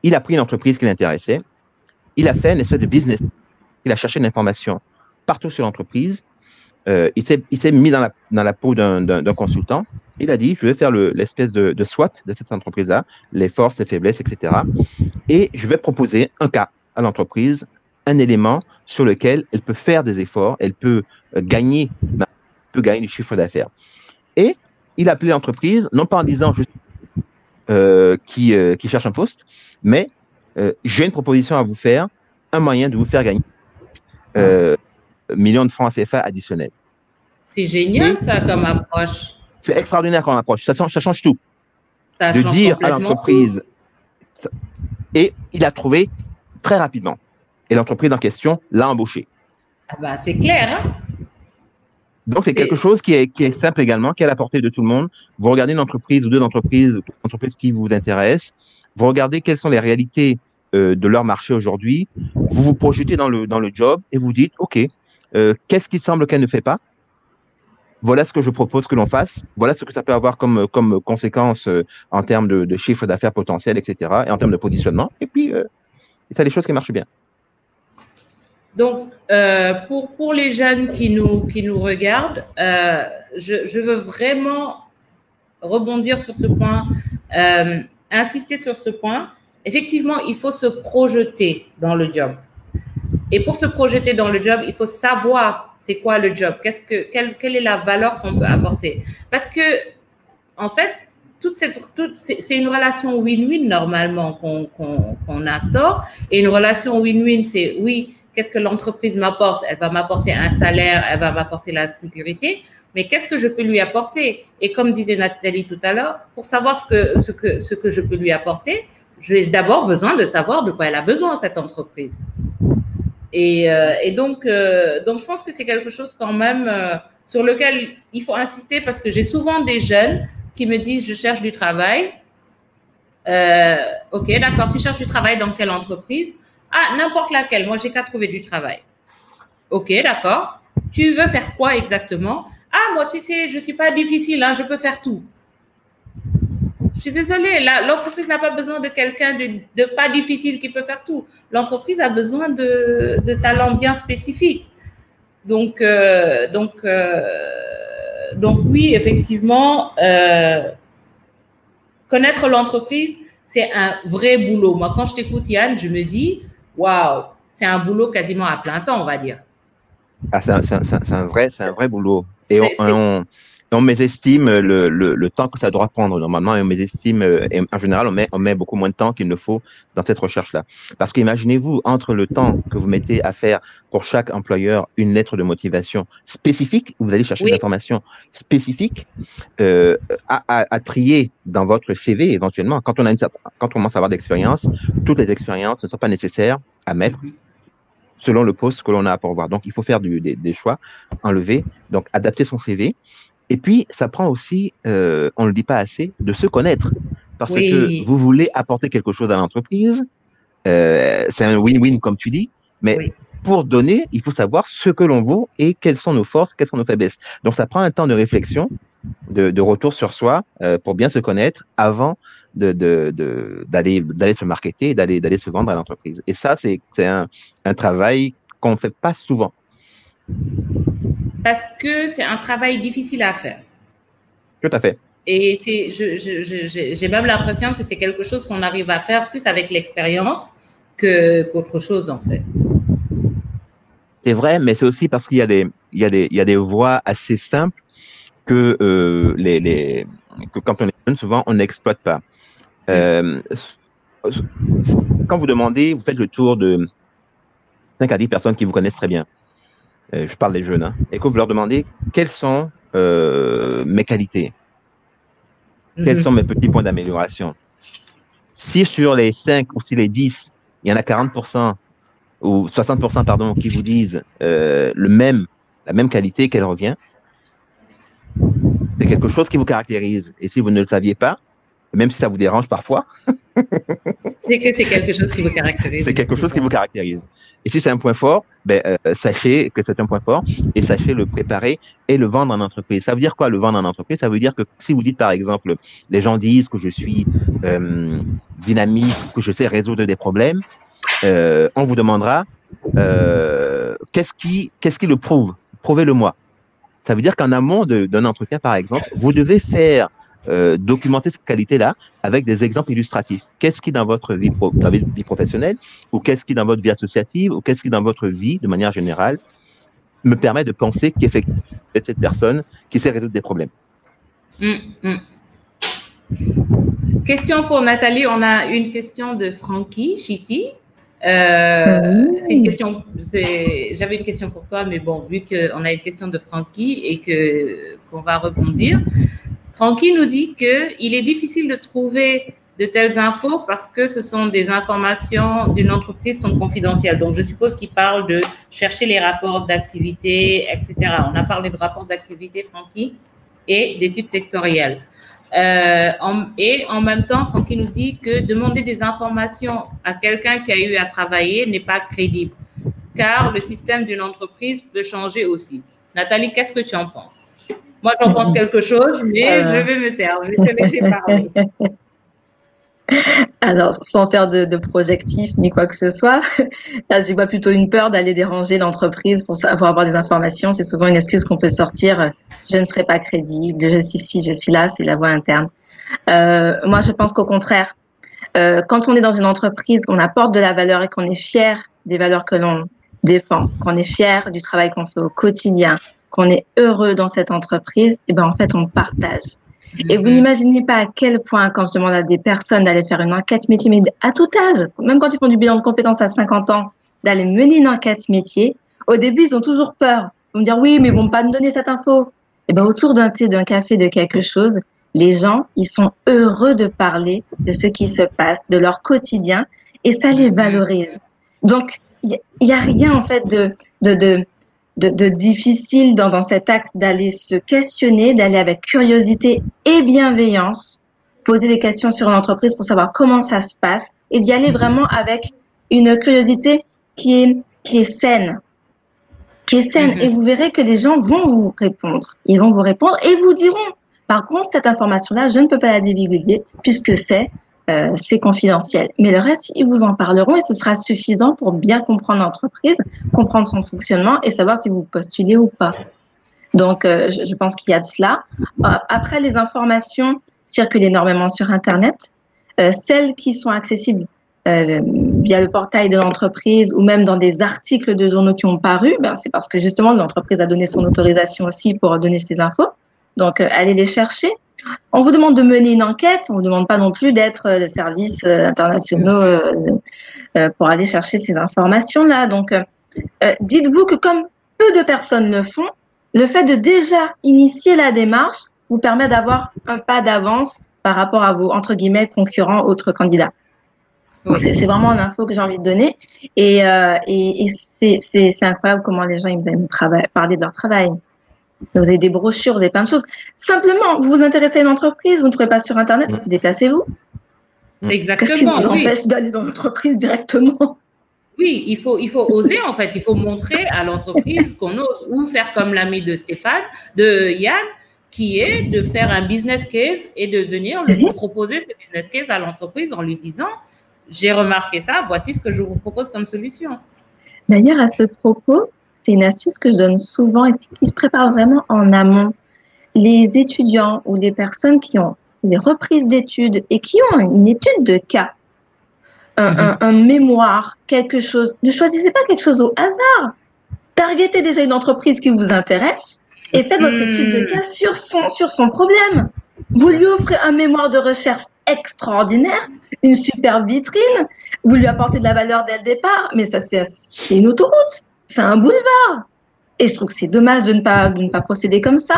Il a pris une entreprise qui l'intéressait. Il a fait une espèce de business. Il a cherché de l'information partout sur l'entreprise. Euh, il s'est mis dans la, peau d'un consultant. Il a dit, je vais faire l'espèce le, de, de, SWOT de cette entreprise-là, les forces, les faiblesses, etc. Et je vais proposer un cas à l'entreprise, un élément sur lequel elle peut faire des efforts, elle peut gagner, peut gagner du chiffre d'affaires. Et il a appelé l'entreprise, non pas en disant euh, qui, euh, cherche un poste, mais euh, j'ai une proposition à vous faire, un moyen de vous faire gagner millions de francs CFA additionnels. C'est génial ça comme approche. C'est extraordinaire comme approche. Ça, ça change tout. Ça de change dire à l'entreprise. Et il a trouvé très rapidement. Et l'entreprise en question l'a embauché. Ah bah, c'est clair. Hein Donc, c'est quelque chose qui est, qui est, simple également, qui est à la portée de tout le monde. Vous regardez une entreprise ou deux entreprises, une entreprise qui vous intéresse. Vous regardez quelles sont les réalités euh, de leur marché aujourd'hui. Vous vous projetez dans le, dans le job et vous dites, OK, euh, qu'est-ce qui semble qu'elle ne fait pas? Voilà ce que je propose que l'on fasse, voilà ce que ça peut avoir comme, comme conséquence euh, en termes de, de chiffre d'affaires potentiel, etc., et en termes de positionnement. Et puis, euh, ça des choses qui marchent bien. Donc, euh, pour, pour les jeunes qui nous, qui nous regardent, je, veux vraiment rebondir sur ce point, insister sur ce point. Effectivement, il faut se projeter dans le job. Et pour se projeter dans le job, il faut savoir c'est quoi le job, qu'est-ce que, quelle, quelle, est la valeur qu'on peut apporter? Parce que, en fait, toute cette, toute, c'est une relation win-win normalement qu'on qu qu instaure. Et une relation win-win, c'est oui, qu'est-ce que l'entreprise m'apporte? Elle va m'apporter un salaire, elle va m'apporter la sécurité, mais qu'est-ce que je peux lui apporter? Et comme disait Nathalie tout à l'heure, pour savoir ce que, ce, que, ce que je peux lui apporter, j'ai d'abord besoin de savoir de quoi elle a besoin, cette entreprise. Et, euh, et donc, euh, donc, je pense que c'est quelque chose quand même euh, sur lequel il faut insister parce que j'ai souvent des jeunes qui me disent je cherche du travail. ok, d'accord, tu cherches du travail dans quelle entreprise? Ah, n'importe laquelle. Moi, j'ai qu'à trouver du travail. Ok, d'accord. Tu veux faire quoi exactement? Ah, moi, tu sais, je suis pas difficile, hein, je peux faire tout. Je suis désolée, l'entreprise n'a pas besoin de quelqu'un de, pas difficile qui peut faire tout. L'entreprise a besoin de, de, talents bien spécifiques. Donc, euh, donc, euh, donc oui, effectivement, euh, connaître l'entreprise, c'est un vrai boulot. Moi, quand je t'écoute, Yann, je me dis, waouh, c'est un boulot quasiment à plein temps, on va dire. Ah, c'est un, vrai, c'est un vrai boulot. Et on, on mésestime le, le, le, temps que ça doit prendre. Normalement, on mésestime, euh, en général, on met, on met beaucoup moins de temps qu'il ne faut dans cette recherche-là. Parce qu'imaginez-vous, entre le temps que vous mettez à faire pour chaque employeur une lettre de motivation spécifique, vous allez chercher des informations spécifiques, euh, à, à, à, trier dans votre CV éventuellement. Quand on, a une, quand on commence à avoir d'expérience, toutes les expériences ne sont pas nécessaires à mettre selon le poste que l'on a à pourvoir. Donc, il faut faire du, des, des, choix, enlever, donc adapter son CV et puis, ça prend aussi, euh, on ne le dit pas assez, de se connaître. Parce que vous voulez apporter quelque chose à l'entreprise. Euh, c'est un win-win, comme tu dis. Mais pour donner, il faut savoir ce que l'on vaut et quelles sont nos forces, quelles sont nos faiblesses. Donc, ça prend un temps de réflexion, de, de retour sur soi, euh, pour bien se connaître avant d'aller de, de, d'aller se marketer, d'aller d'aller se vendre à l'entreprise. Et ça, c'est un, un travail qu'on ne fait pas souvent parce que c'est un travail difficile à faire. Tout à fait. Et j'ai même l'impression que c'est quelque chose qu'on arrive à faire plus avec l'expérience qu'autre chose, en fait. C'est vrai, mais c'est aussi parce qu'il y, a des, il y, a des, il y a des voies assez simples que, euh, les, les, que quand on est jeune, souvent, on n'exploite pas. Euh, quand vous demandez, vous faites le tour de 5 à 10 personnes qui vous connaissent très bien. Euh, je parle des jeunes, hein, et que vous leur demandez quelles sont euh, mes qualités, quels mhm. sont mes petits points d'amélioration. Si sur les 5 ou si les 10, il y en a 40% ou 60% pardon, qui vous disent euh, le même, la même qualité qu'elle revient, c'est quelque chose qui vous caractérise. Et si vous ne le saviez pas, même si ça vous dérange parfois. c'est que c'est quelque chose qui vous caractérise. C'est quelque chose qui vous caractérise. Et si c'est un point fort, ben, euh, sachez que c'est un point fort et sachez le préparer et le vendre en entreprise. Ça veut dire quoi le vendre en entreprise? Ça veut dire que si vous dites par exemple, les gens disent que je suis euh, dynamique, que je sais résoudre des problèmes, euh, on vous demandera qu'est-ce qui, qu'est-ce qui le prouve? Prouvez-le-moi. Ça veut dire qu'en amont d'un entretien, par exemple, vous devez faire euh, documenter cette qualité-là avec des exemples illustratifs. Qu'est-ce qui dans votre vie, vie professionnelle ou qu'est-ce qui dans votre vie associative ou qu'est-ce qui dans votre vie de manière générale me permet de penser qu'effectivement c'est cette personne qui sait résoudre des problèmes? Hum, hum. Question pour Nathalie, on a une question de Frankie Chiti. Euh, c'est une question, j'avais une question pour toi, mais bon, vu qu'on a une question de Frankie et que qu'on va rebondir, Francky nous dit qu'il est difficile de trouver de telles infos parce que ce sont des informations d'une entreprise sont confidentielles. Donc, je suppose qu'il parle de chercher les rapports d'activité, etc. On a parlé de rapports d'activité, Francky, et d'études sectorielles. Euh, et en même temps, Francky nous dit que demander des informations à quelqu'un qui a eu à travailler n'est pas crédible, car le système d'une entreprise peut changer aussi. Nathalie, qu'est-ce que tu en penses? Moi, j'en pense quelque chose, mais euh. je vais me taire. Je vais te laisser parler. Alors, sans faire de, de, projectif ni quoi que ce soit, là, je vois plutôt une peur d'aller déranger l'entreprise pour, pour, avoir des informations. C'est souvent une excuse qu'on peut sortir. Je ne serai pas crédible, je suis ici, je suis là, c'est la voie interne. Euh, moi, je pense qu'au contraire, euh, quand on est dans une entreprise, qu'on apporte de la valeur et qu'on est fier des valeurs que l'on défend, qu'on est fier du travail qu'on fait au quotidien, qu'on est heureux dans cette entreprise, et eh ben en fait on partage. Et vous n'imaginez pas à quel point, quand je demande à des personnes d'aller faire une enquête métier, mais à tout âge, même quand ils font du bilan de compétences à 50 ans, d'aller mener une enquête métier, au début, ils ont toujours peur. Ils vont me dire, oui, mais ils vont pas me donner cette info. Et eh ben, autour d'un thé, d'un café, de quelque chose, les gens, ils sont heureux de parler de ce qui se passe, de leur quotidien, et ça les valorise. Donc, il n'y a, rien, en fait, de, de, de, de, difficile dans, dans cet axe d'aller se questionner, d'aller avec curiosité et bienveillance, poser des questions sur l'entreprise pour savoir comment ça se passe et d'y aller vraiment avec une curiosité qui est, qui est saine. qui est saine. Mhm. Et vous verrez que des gens vont vous répondre. Ils vont vous répondre et vous diront, par contre, cette information-là, je ne peux pas la divulguer puisque c'est euh, c'est confidentiel. Mais le reste, ils vous en parleront et ce sera suffisant pour bien comprendre l'entreprise, comprendre son fonctionnement et savoir si vous postulez ou pas. Donc, euh, je, pense qu'il y a de cela. Euh, après, les informations circulent énormément sur Internet. Celles qui sont accessibles via le portail de l'entreprise ou même dans des articles de journaux qui ont paru, ben, c'est parce que justement l'entreprise a donné son autorisation aussi pour donner ces infos. Donc, allez les chercher. On vous demande de mener une enquête, on ne vous demande pas non plus d'être euh, des services euh, internationaux euh, pour aller chercher ces informations-là. Donc, dites-vous que comme peu de personnes le font, le fait de déjà initier la démarche vous permet d'avoir un pas d'avance par rapport à vos, entre guillemets, concurrents, autres candidats. C'est vraiment l'info que j'ai envie de donner. Et, euh, et, et c'est- incroyable comment les gens ils aiment trava- parler de leur travail. Vous avez des brochures, vous avez plein de choses. Simplement, vous vous intéressez à une entreprise, vous ne trouvez pas sur Internet, déplacez-vous. Qu'est-ce qui Exactement. vous oui. empêche d'aller dans l'entreprise directement? Oui, il faut, il faut oser en fait. Il faut montrer à l'entreprise qu'on ose ou faire comme l'ami de Stéphane, de Yann, qui est de faire un business case et de venir lui proposer ce business case à l'entreprise en lui disant j'ai remarqué ça, voici ce que je vous propose comme solution. D'ailleurs, à ce propos, c'est une astuce que je donne souvent et qui se prépare vraiment en amont. Les étudiants ou les personnes qui ont des reprises d'études et qui ont une étude de cas, un, un- un mémoire, quelque chose, ne choisissez pas quelque chose au hasard. Targetez déjà une entreprise qui vous intéresse et faites votre étude de cas sur son, sur son problème. Vous lui offrez un mémoire de recherche extraordinaire, une super vitrine, vous lui apportez de la valeur dès le départ, mais ça, c'est c'est une autoroute, c'est un boulevard. Et je trouve que c'est dommage de ne, pas, de ne pas procéder comme ça.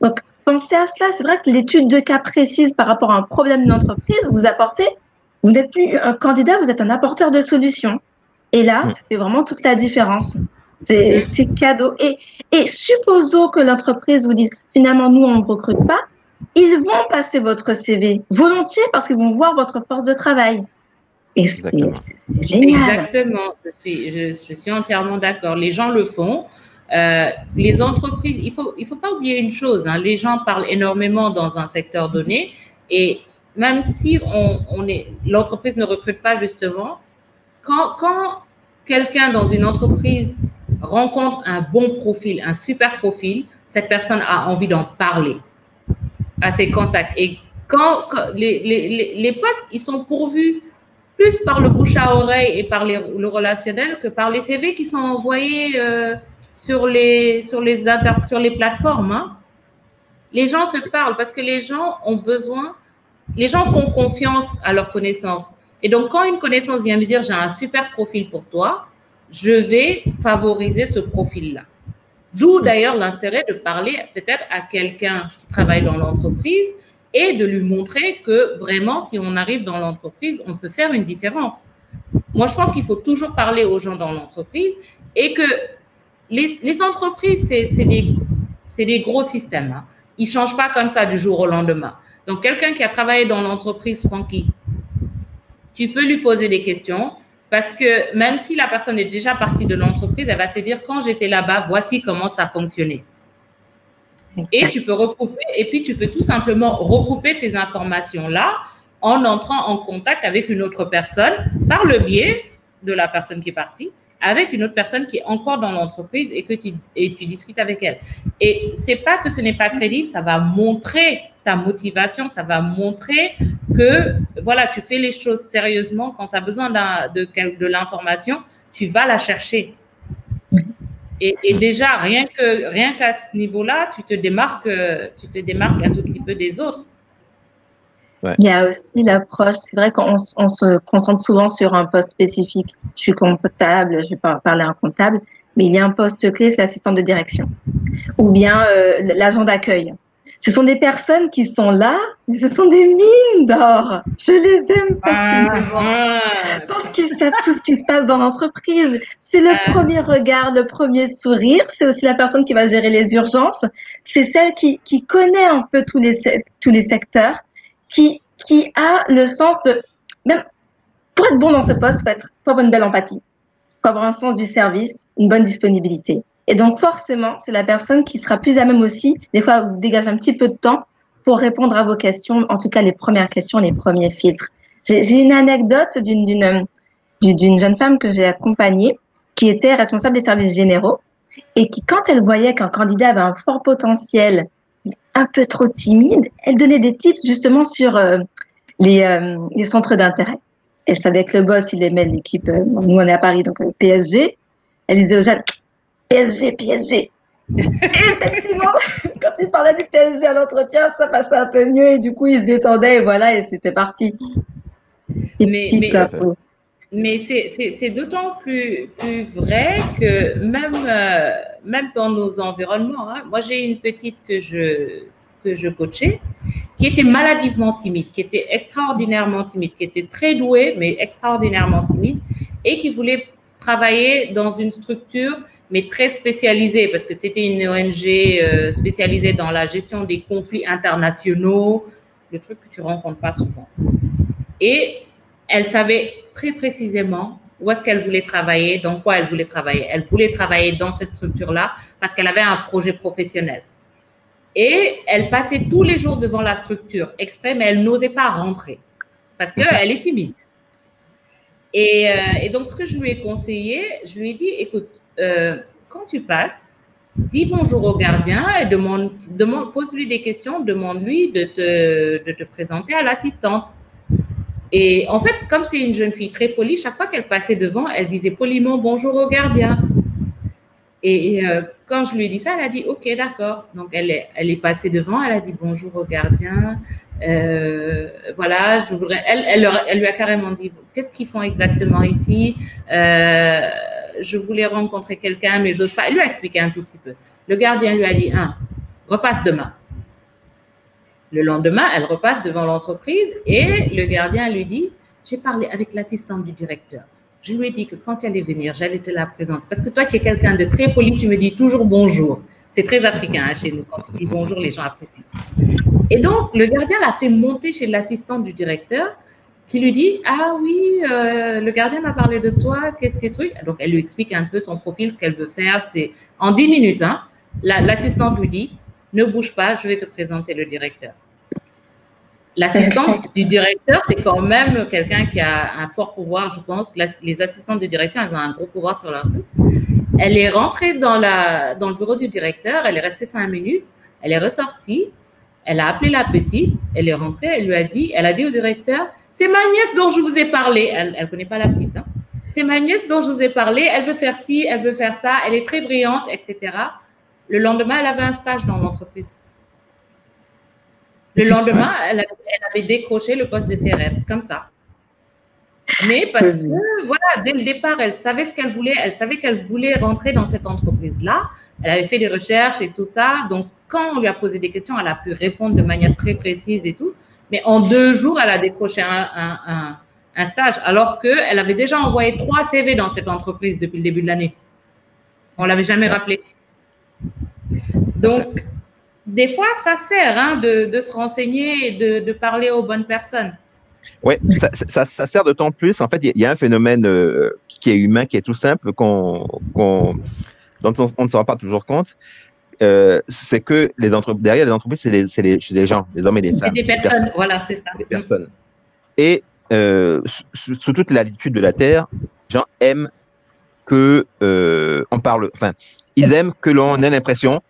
Donc, pensez à cela. C'est vrai que l'étude de cas précise par rapport à un problème d'une entreprise, vous apportez, vous n'êtes plus un candidat, vous êtes un apporteur de solutions. Et là, ça fait vraiment toute la différence. C'est cadeau. Et, et supposons que l'entreprise vous dise, finalement, nous, on ne recrute pas. Ils vont passer votre CV volontiers parce qu'ils vont voir votre force de travail. Et c'est c'est génial. Exactement, je suis, je, je suis entièrement d'accord. Les gens le font. Euh, les entreprises, il faut, il faut pas oublier une chose. hein, les gens parlent énormément dans un secteur donné, et même si on, on est, l'entreprise ne recrute pas justement, quand, quand quelqu'un dans une entreprise rencontre un bon profil, un super profil, cette personne a envie d'en parler à ses contacts. Et quand, quand les, les, les, les postes, ils sont pourvus plus par le bouche à oreille et par le relationnel que par les CV qui sont envoyés euh, sur, les, sur, les sur les plateformes. hein. Les gens se parlent parce que les gens ont besoin, les gens font confiance à leur connaissance. Et donc, quand une connaissance vient me dire j'ai un super profil pour toi, je vais favoriser ce profil-là. D'où d'ailleurs l'intérêt de parler peut-être à quelqu'un qui travaille dans l'entreprise et de lui montrer que vraiment, si on arrive dans l'entreprise, on peut faire une différence. Moi, je pense qu'il faut toujours parler aux gens dans l'entreprise et que les, entreprises, c'est c'est des, c'est des gros systèmes. hein. Ils ne changent pas comme ça du jour au lendemain. Donc, quelqu'un qui a travaillé dans l'entreprise, Francky, tu peux lui poser des questions parce que même si la personne est déjà partie de l'entreprise, elle va te dire quand j'étais là-bas, voici comment ça fonctionnait. Et tu peux recouper, et puis tu peux tout simplement recouper ces informations-là en entrant en contact avec une autre personne par le biais de la personne qui est partie, avec une autre personne qui est encore dans l'entreprise et que tu, discutes avec elle. Et c'est pas que ce n'est pas crédible, ça va montrer ta motivation, ça va montrer que voilà, tu fais les choses sérieusement. Quand tu as besoin de l'information, tu vas la chercher. Et, et déjà, rien que rien qu'à ce niveau-là, tu te démarques, euh, tu te démarques un tout petit peu des autres. Il y a aussi l'approche, c'est vrai qu'on on se concentre souvent sur un poste spécifique. Je suis comptable, je vais pas parler à un comptable, mais il y a un poste clé, c'est l'assistant de direction. Ou bien euh, l'agent d'accueil. Ce sont des personnes qui sont là, mais ce sont des mines d'or. Je les aime passionnément. Parce qu'ils savent tout ce qui se passe dans l'entreprise. C'est le premier regard, le premier sourire. C'est aussi la personne qui va gérer les urgences. C'est celle qui, qui connaît un peu tous les, tous les secteurs, qui, qui a le sens de, même, pour être bon dans ce poste, faut être, faut avoir une belle empathie. Faut avoir un sens du service, une bonne disponibilité. Et donc, forcément, c'est la personne qui sera plus à même aussi, des fois, vous dégage un petit peu de temps pour répondre à vos questions, en tout cas les premières questions, les premiers filtres. J'ai une anecdote d'une d'une jeune femme que j'ai accompagnée qui était responsable des services généraux et qui, quand elle voyait qu'un candidat avait un fort potentiel, un peu trop timide, elle donnait des tips justement sur euh, les, euh, les, centres d'intérêt. Elle savait que le boss, il aimait l'équipe, euh, nous on est à Paris, donc PSG. Elle disait aux jeunes, PSG, PSG. Effectivement, quand il parlait du PSG à l'entretien, ça passait un peu mieux et du coup, il se détendait et voilà, et c'était parti. mais, mais, mais c'est d'autant plus, plus, vrai que même, euh, même dans nos environnements, hein, moi j'ai une petite que je, que je coachais qui était maladivement timide, qui était extraordinairement timide, qui était très douée, mais extraordinairement timide, et qui voulait travailler dans une structure, mais très spécialisée, parce que c'était une ONG euh, spécialisée dans la gestion des conflits internationaux, le truc que tu rencontres pas souvent. Et elle savait très précisément où est-ce qu'elle voulait travailler, dans quoi elle voulait travailler. Elle voulait travailler dans cette structure-là parce qu'elle avait un projet professionnel. Et elle passait tous les jours devant la structure exprès, mais elle n'osait pas rentrer parce qu'elle est timide. Et, euh, et, donc, ce que je lui ai conseillé, je lui ai dit, écoute, euh, quand tu passes, dis bonjour au gardien et demande, pose-lui des questions, demande-lui de te présenter à l'assistante. Et en fait, comme c'est une jeune fille très polie, chaque fois qu'elle passait devant, elle disait poliment bonjour au gardien. Et, euh, quand je lui ai dit ça, elle a dit OK, d'accord. Donc elle est, passée devant, elle a dit bonjour au gardien. Euh, voilà, je voudrais. Elle, lui a carrément dit qu'est-ce qu'ils font exactement ici? Euh, je voulais rencontrer quelqu'un, mais j'ose pas. Elle lui a expliqué un tout petit peu. Le gardien lui a dit un, repasse demain. Le lendemain, elle repasse devant l'entreprise et le gardien lui dit, j'ai parlé avec l'assistante du directeur. Je lui ai dit que quand elle allait venir, j'allais te la présenter. Parce que toi, tu es quelqu'un de très poli, tu me dis toujours bonjour. C'est très africain hein, chez nous. Quand tu dis bonjour, les gens apprécient. Et donc, le gardien l'a fait monter chez l'assistante du directeur qui lui dit Ah oui, euh, le gardien m'a parlé de toi, qu'est-ce que truc? Donc, elle lui explique un peu son profil, ce qu'elle veut faire. C'est en 10 minutes. Hein, l'assistante lui dit ne bouge pas, je vais te présenter le directeur. L'assistante du directeur, c'est quand même quelqu'un qui a un fort pouvoir, je pense. les assistantes de direction, elles ont un gros pouvoir sur leur vie. Elle est rentrée dans, la, dans le bureau du directeur, elle est restée cinq minutes, elle est ressortie, elle a appelé la petite, elle est rentrée, elle lui a dit, elle a dit au directeur, c'est ma nièce dont je vous ai parlé. Elle ne connaît pas la petite. Hein. C'est ma nièce dont je vous ai parlé, elle veut faire ci, elle veut faire ça, elle est très brillante, etc. Le lendemain, elle avait un stage dans l'entreprise. Le lendemain, elle avait, décroché le poste de ses rêves, comme ça. Mais parce que, voilà, dès le départ, elle savait ce qu'elle voulait, elle savait qu'elle voulait rentrer dans cette entreprise-là. Elle avait fait des recherches et tout ça. Donc, quand on lui a posé des questions, elle a pu répondre de manière très précise et tout. Mais en deux jours, elle a décroché un, un stage, alors qu'elle avait déjà envoyé trois CV dans cette entreprise depuis le début de l'année. On ne l'avait jamais rappelé. Donc, des fois, ça sert hein, de, se renseigner et de, parler aux bonnes personnes. Oui, ça, sert d'autant plus. En fait, il y, a un phénomène euh, qui est humain, qui est tout simple, qu'on, dont on, ne se rend pas toujours compte. Euh, c'est que les derrière les entreprises, c'est les, gens, les hommes et les femmes. C'est des personnes, voilà, c'est ça. Des personnes. Et euh, sous, toute l'attitude de la Terre, les gens aiment que on parle, enfin, ils aiment que l'on ait l'impression euh,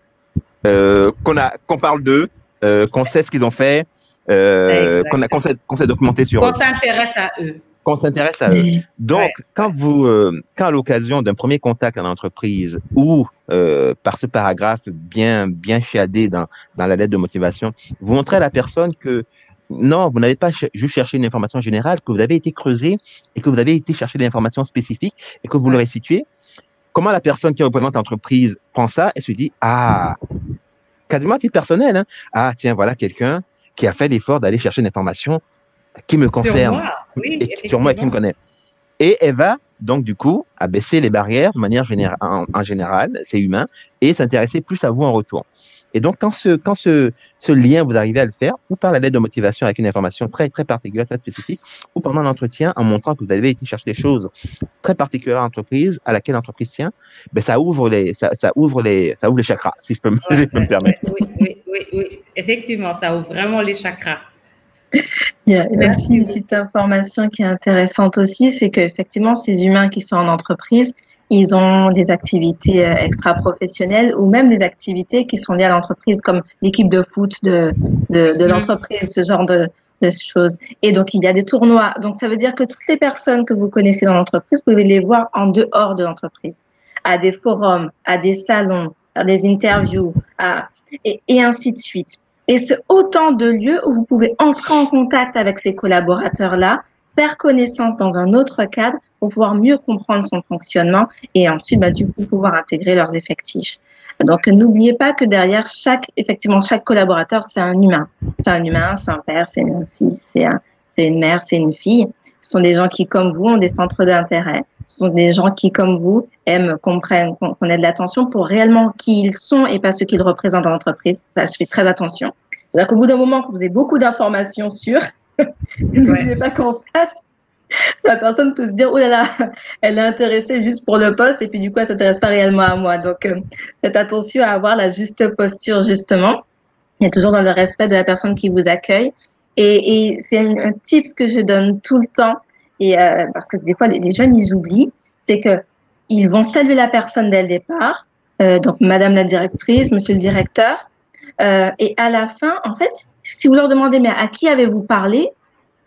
qu'on a, qu'on parle d'eux, euh, qu'on sait ce qu'ils ont fait, euh, qu'on a, qu'on s'est, documenté sur qu'on s'intéresse à eux. Qu'on s'intéresse à eux. Donc, quand vous, quand à l'occasion d'un premier contact à l'entreprise ou par ce paragraphe bien, bien chiadé dans, dans la lettre de motivation, vous montrez à la personne que non, vous n'avez pas juste cherché une information générale, que vous avez été creusé et que vous avez été chercher des informations spécifiques et que vous l'aurez situé comment la personne qui représente l'entreprise prend ça et se dit, ah, quasiment à titre personnel, hein, ah, tiens, voilà quelqu'un qui a fait l'effort d'aller chercher une information qui me concerne, sur moi, et qui me connaît. Et elle va donc du coup abaisser les barrières de manière générale, en, général, c'est humain, et s'intéresser plus à vous en retour. Et donc, quand ce, quand ce, ce lien, vous arrivez à le faire, ou par la lettre de motivation avec une information très, très particulière, très spécifique, ou pendant l'entretien, en montrant que vous avez été chercher des choses très particulières à l'entreprise, à laquelle l'entreprise tient, ben, ça ouvre les, ça, ça ouvre les, ça ouvre les chakras, si je peux me, je peux me permettre. Oui, oui, oui, oui, effectivement, ça ouvre vraiment les chakras. Aussi une petite information qui est intéressante aussi, c'est qu'effectivement, ces humains qui sont en entreprise, ils ont des activités euh, extra-professionnelles ou même des activités qui sont liées à l'entreprise, comme l'équipe de foot de, de, de l'entreprise, ce genre de, de choses. Et donc, il y a des tournois. Donc, ça veut dire que toutes les personnes que vous connaissez dans l'entreprise, vous pouvez les voir en dehors de l'entreprise, à des forums, à des salons, à des interviews, à, et, et ainsi de suite. Et c'est autant de lieux où vous pouvez entrer en contact avec ces collaborateurs-là, faire connaissance dans un autre cadre pour pouvoir mieux comprendre son fonctionnement et ensuite, bah, du coup, pouvoir intégrer leurs effectifs. Donc, n'oubliez pas que derrière chaque, effectivement, chaque collaborateur, c'est un humain. C'est un humain, c'est un père, c'est un fils, c'est un, c'est une mère, c'est une fille. Ce sont des gens qui, comme vous, ont des centres d'intérêt. Ce sont des gens qui, comme vous, aiment, qu'on qu'on ait de l'attention pour réellement qui ils sont et pas ce qu'ils représentent dans l'entreprise. Ça, je fais très attention. C'est-à-dire qu'au bout d'un moment, que vous avez beaucoup d'informations sur, n'oubliez pas qu'en face, la personne peut se dire, oh elle est intéressée juste pour le poste et puis du coup, elle s'intéresse pas réellement à moi. Donc, euh, faites attention à avoir la juste posture, justement. Et toujours dans le respect de la personne qui vous accueille. Et, c'est un, un tips que je donne tout le temps. Et euh, parce que des fois, les, jeunes, ils oublient, c'est que ils vont saluer la personne dès le départ. Euh, donc, Madame la directrice, Monsieur le directeur. Et à la fin, en fait, si vous leur demandez, mais à qui avez-vous parlé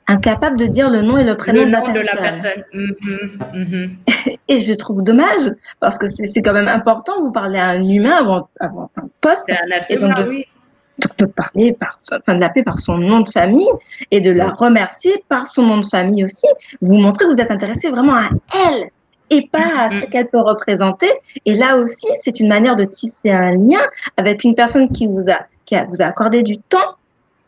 Incapable de dire le nom et le prénom Le de la nom personne. de la personne. Mhm, mhm. Et je trouve dommage parce que c'est quand même important. Vous parlez à un humain avant, avant un poste. Un Et donc de, oui. donc de parler par, son- enfin de l'appeler par son nom de famille et de la remercier par son nom de famille aussi. Vous montrez que vous êtes intéressé vraiment à elle et pas à ce qu'elle peut représenter. Et là aussi, c'est une manière de tisser un lien avec une personne qui vous a, qui a, vous a accordé du temps.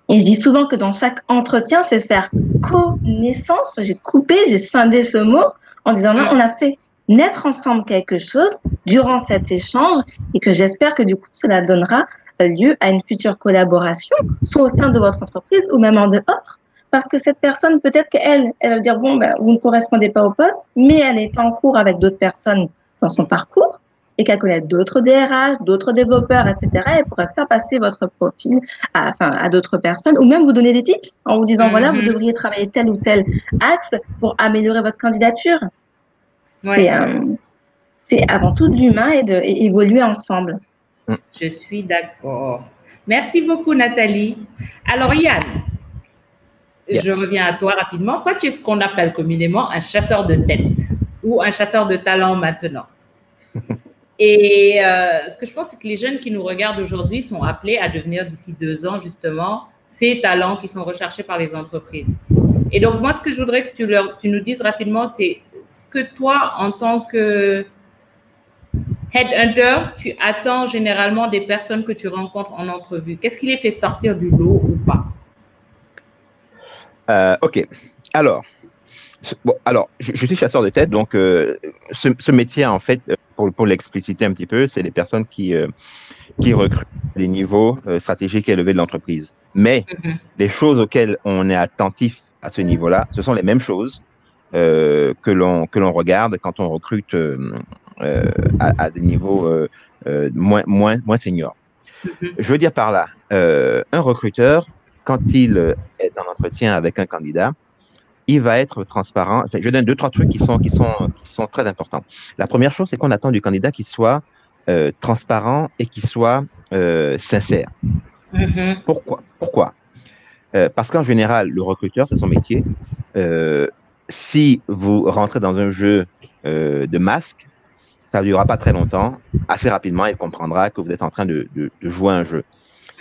Et je dis souvent que dans chaque entretien, c'est faire connaissance. J'ai coupé, j'ai scindé ce mot en disant non, on a fait naître ensemble quelque chose durant cet échange et que j'espère que du coup, cela donnera euh, lieu à une future collaboration, soit au sein de votre entreprise ou même en dehors. Parce que cette personne, peut-être qu'elle, elle va dire, bon, ben, vous ne correspondez pas au poste, mais elle est en cours avec d'autres personnes dans son parcours et qu'elle connaît d'autres DRH, d'autres développeurs, etc. Elle pourrait faire passer votre profil à, enfin, à d'autres personnes ou même vous donner des tips en vous disant, voilà, vous Mhm. devriez travailler tel ou tel axe pour améliorer votre candidature. C'est euh, c'est avant tout de l'humain et de et évoluer ensemble. Je suis d'accord. Merci beaucoup, Nathalie. Alors, Yann, je reviens à toi rapidement. Toi, tu es ce qu'on appelle communément un chasseur de tête ou un chasseur de talent maintenant. Et euh, ce que je pense, c'est que les jeunes qui nous regardent aujourd'hui sont appelés à devenir d'ici deux ans, justement, ces talents qui sont recherchés par les entreprises. Et donc, moi, ce que je voudrais que tu, leur, tu nous dises rapidement, c'est ce que toi, en tant que headhunter, tu attends généralement des personnes que tu rencontres en entrevue. Qu'est-ce qui les fait sortir du lot ou pas? Euh, ok. Alors, bon, alors, je, suis chasseur de tête, donc euh, ce, métier, en fait, pour, pour l'expliciter un petit peu, c'est des personnes qui, euh, qui recrutent des niveaux euh, stratégiques élevés de l'entreprise. Mais des choses auxquelles on est attentif à ce niveau-là, ce sont les mêmes choses euh, que l'on que l'on regarde quand on recrute à, à des niveaux moins moins moins seniors. Je veux dire par là, un recruteur, quand il est en entretien avec un candidat, il va être transparent. Enfin, je donne deux, trois trucs qui sont, qui sont, qui sont très importants. La première chose, c'est qu'on attend du candidat qu'il soit euh, transparent et qu'il soit euh, sincère. Pourquoi? Pourquoi? Euh, Parce qu'en général, le recruteur, c'est son métier. Si vous rentrez dans un jeu de masque, ça ne durera pas très longtemps. Assez rapidement, il comprendra que vous êtes en train de, de, de jouer un jeu.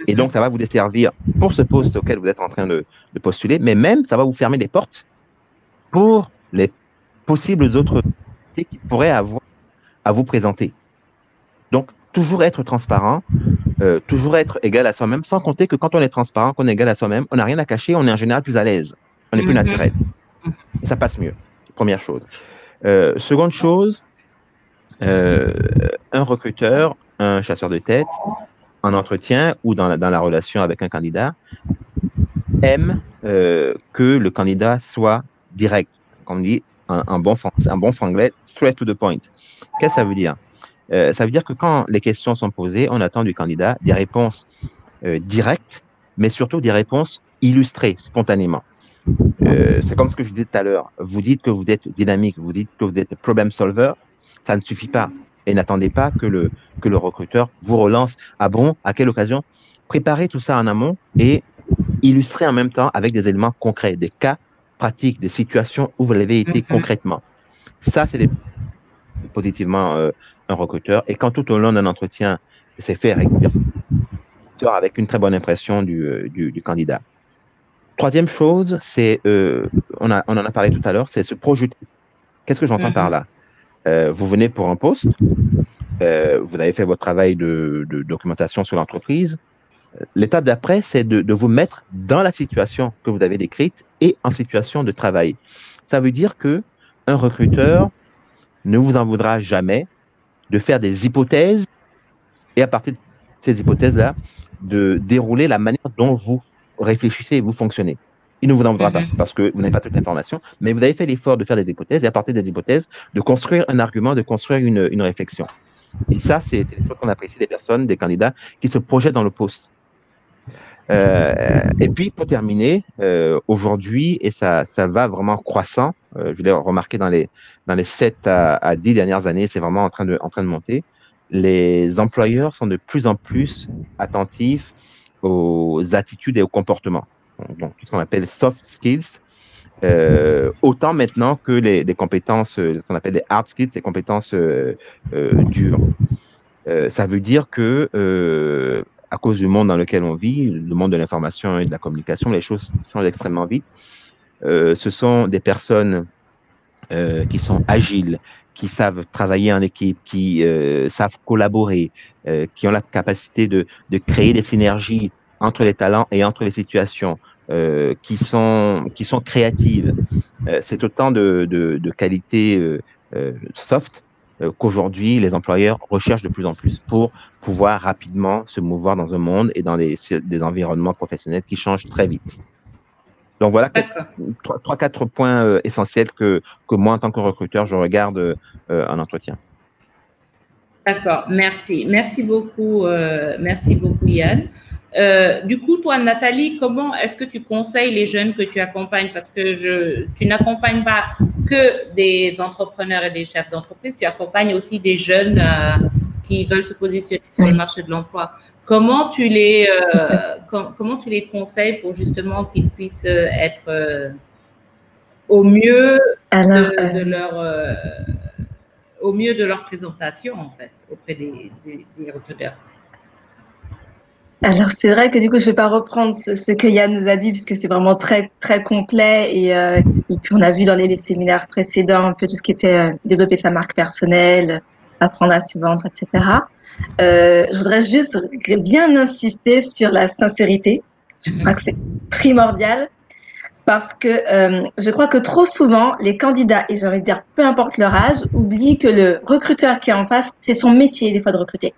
Et donc, ça va vous desservir pour ce poste auquel vous êtes en train de, de postuler, mais même, ça va vous fermer les portes pour les possibles autres qui pourraient avoir à vous présenter. Donc, toujours être transparent, euh, toujours être égal à soi-même, sans compter que quand on est transparent, qu'on est égal à soi-même, on n'a rien à cacher, on est en général plus à l'aise, on est plus Mhm. naturel. Ça passe mieux, première chose. Euh, seconde chose, euh, un recruteur, un chasseur de tête, en entretien ou dans la, relation avec un candidat aiment euh, que le candidat soit direct, comme dit un, un bon, un bon franglais, straight to the point. Qu'est-ce que ça veut dire? Euh, Ça veut dire que quand les questions sont posées, on attend du candidat des réponses euh, directes, mais surtout des réponses illustrées spontanément. C'est comme ce que je disais tout à l'heure. Vous dites que vous êtes dynamique, vous dites que vous êtes problem solver, ça ne suffit pas. Et n'attendez pas que le, que le recruteur vous relance. Ah bon? À quelle occasion? Préparez tout ça en amont et illustrez en même temps avec des éléments concrets, des cas pratiques, des situations où vous l'avez été concrètement. Ça, c'est des- positivement euh, un recruteur. Et quand tout au long d'un entretien, c'est fait régulièrement, avec une très bonne impression du, euh, du, du candidat. Troisième chose, c'est, euh, on, a, on en a parlé tout à l'heure, c'est se projeter. Qu'est-ce que j'entends par là? Euh, Vous venez pour un poste, euh, vous avez fait votre travail de, documentation sur l'entreprise. L'étape d'après, c'est de, de vous mettre dans la situation que vous avez décrite et en situation de travail. Ça veut dire que un recruteur ne vous en voudra jamais de faire des hypothèses et à partir de ces hypothèses-là, de dérouler la manière dont vous réfléchissez et vous fonctionnez. Il ne vous en voudra pas parce que vous n'avez pas toute l'information, mais vous avez fait l'effort de faire des hypothèses et à partir des hypothèses, de construire un argument, de construire une, une réflexion. Et ça, c'est c'est des choses qu'on apprécie des personnes, des candidats qui se projettent dans le poste. Euh, et puis, pour terminer, euh, aujourd'hui, et ça, ça va vraiment croissant, euh, je l'ai remarqué dans les, dans les 7 à, à 10 dernières années, c'est vraiment en train, de, en train de monter. Les employeurs sont de plus en plus attentifs aux attitudes et aux comportements. Donc, ce qu'on appelle soft skills, euh, autant maintenant que les, compétences, euh, ce qu'on appelle les hard skills, les compétences euh, dures. Ça veut dire que, à cause du monde dans lequel on vit, le monde de l'information et de la communication, les choses changent extrêmement vite. Ce sont des personnes qui sont agiles, qui savent travailler en équipe, qui savent collaborer, qui ont la capacité de, de créer des synergies entre les talents et entre les situations, euh, qui sont qui sont créatives. Euh, c'est autant de, de, de qualités euh, soft qu'aujourd'hui les employeurs recherchent de plus en plus pour pouvoir rapidement se mouvoir dans un monde et dans des, des environnements professionnels qui changent très vite. Donc voilà trois, trois, quatre points essentiels que, que moi, en tant que recruteur, je regarde en entretien. D'accord, merci. Merci beaucoup, euh, merci beaucoup Yann. Euh, du coup, toi, Nathalie, comment est-ce que tu conseilles les jeunes que tu accompagnes? Parce que je, tu n'accompagnes pas que des entrepreneurs et des chefs d'entreprise, tu accompagnes aussi des jeunes euh, qui veulent se positionner sur le marché de l'emploi. Comment tu les, euh, com- comment tu les conseilles pour justement qu'ils puissent être au mieux de, de leur au mieux de leur présentation en fait auprès des, des, des recruteurs? Alors c'est vrai que du coup je vais pas reprendre ce, que Yann nous a dit puisque c'est vraiment très très complet et, euh, et puis on a vu dans les, les séminaires précédents un peu tout ce qui était euh, développer sa marque personnelle, apprendre à se vendre, etc. Euh, je voudrais juste bien insister sur la sincérité. Je crois que c'est primordial parce que euh, je crois que trop souvent les candidats et j'ai envie de dire peu importe leur âge oublient que le recruteur qui est en face c'est son métier des fois de recruter.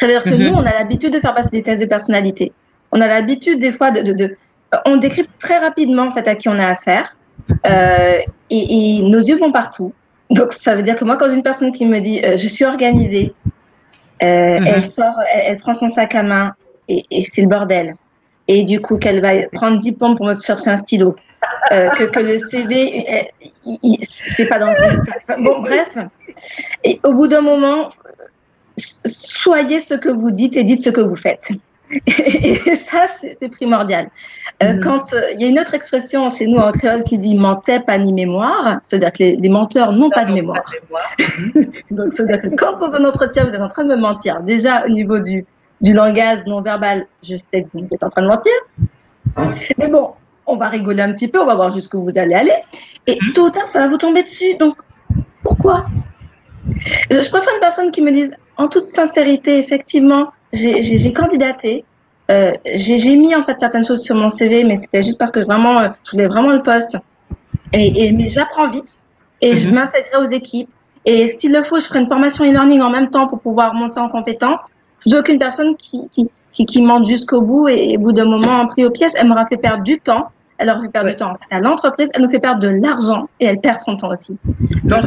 Ça veut dire que Mhm. nous, on a l'habitude de faire passer des tests de personnalité. On a l'habitude des fois de, de, de- on décrypte très rapidement en fait à qui on a affaire, euh, et, et nos yeux vont partout. Donc ça veut dire que moi, quand une personne qui me dit, euh, je suis organisée, euh, Mhm. elle sort, elle, elle prend son sac à main et, et c'est le bordel. Et du coup, qu'elle va prendre 10 pompes pour me chercher un stylo. Que, que le CV, c'est pas dans le Bon, bref. Et au bout d'un moment, soyez ce que vous dites et dites ce que vous faites. Et ça, c'est primordial. Euh, Mhm. Quand euh, il y a une autre expression chez nous en créole qui dit mentait pas ni mémoire, c'est-à-dire que les, les menteurs n'ont pas de mémoire. Donc, c'est-à-dire que quand dans un entretien vous êtes en train de me mentir, déjà au niveau du, du langage non verbal, je sais que vous êtes en train de mentir. Mais bon, on va rigoler un petit peu, on va voir jusqu'où vous allez aller. Et tôt ou tard, ça va vous tomber dessus. Donc, pourquoi? Je, je préfère une personne qui me dise, en toute sincérité, effectivement, j'ai j'ai- j'ai candidaté. Euh, j'ai j'ai mis en fait certaines choses sur mon CV, mais c'était juste parce que vraiment, euh, je voulais vraiment le poste. Et, et mais j'apprends vite et je m'intégrerai aux équipes. Et s'il le faut, je ferai une formation e-learning en même temps pour pouvoir monter en compétences. Je suis aucune personne qui, qui, qui, qui mente jusqu'au bout et, au bout d'un moment, pris au piège, elle m'aura fait perdre du temps. Elle aura fait perdre du temps à l'entreprise, elle nous fait perdre de l'argent et elle perd son temps aussi. Donc,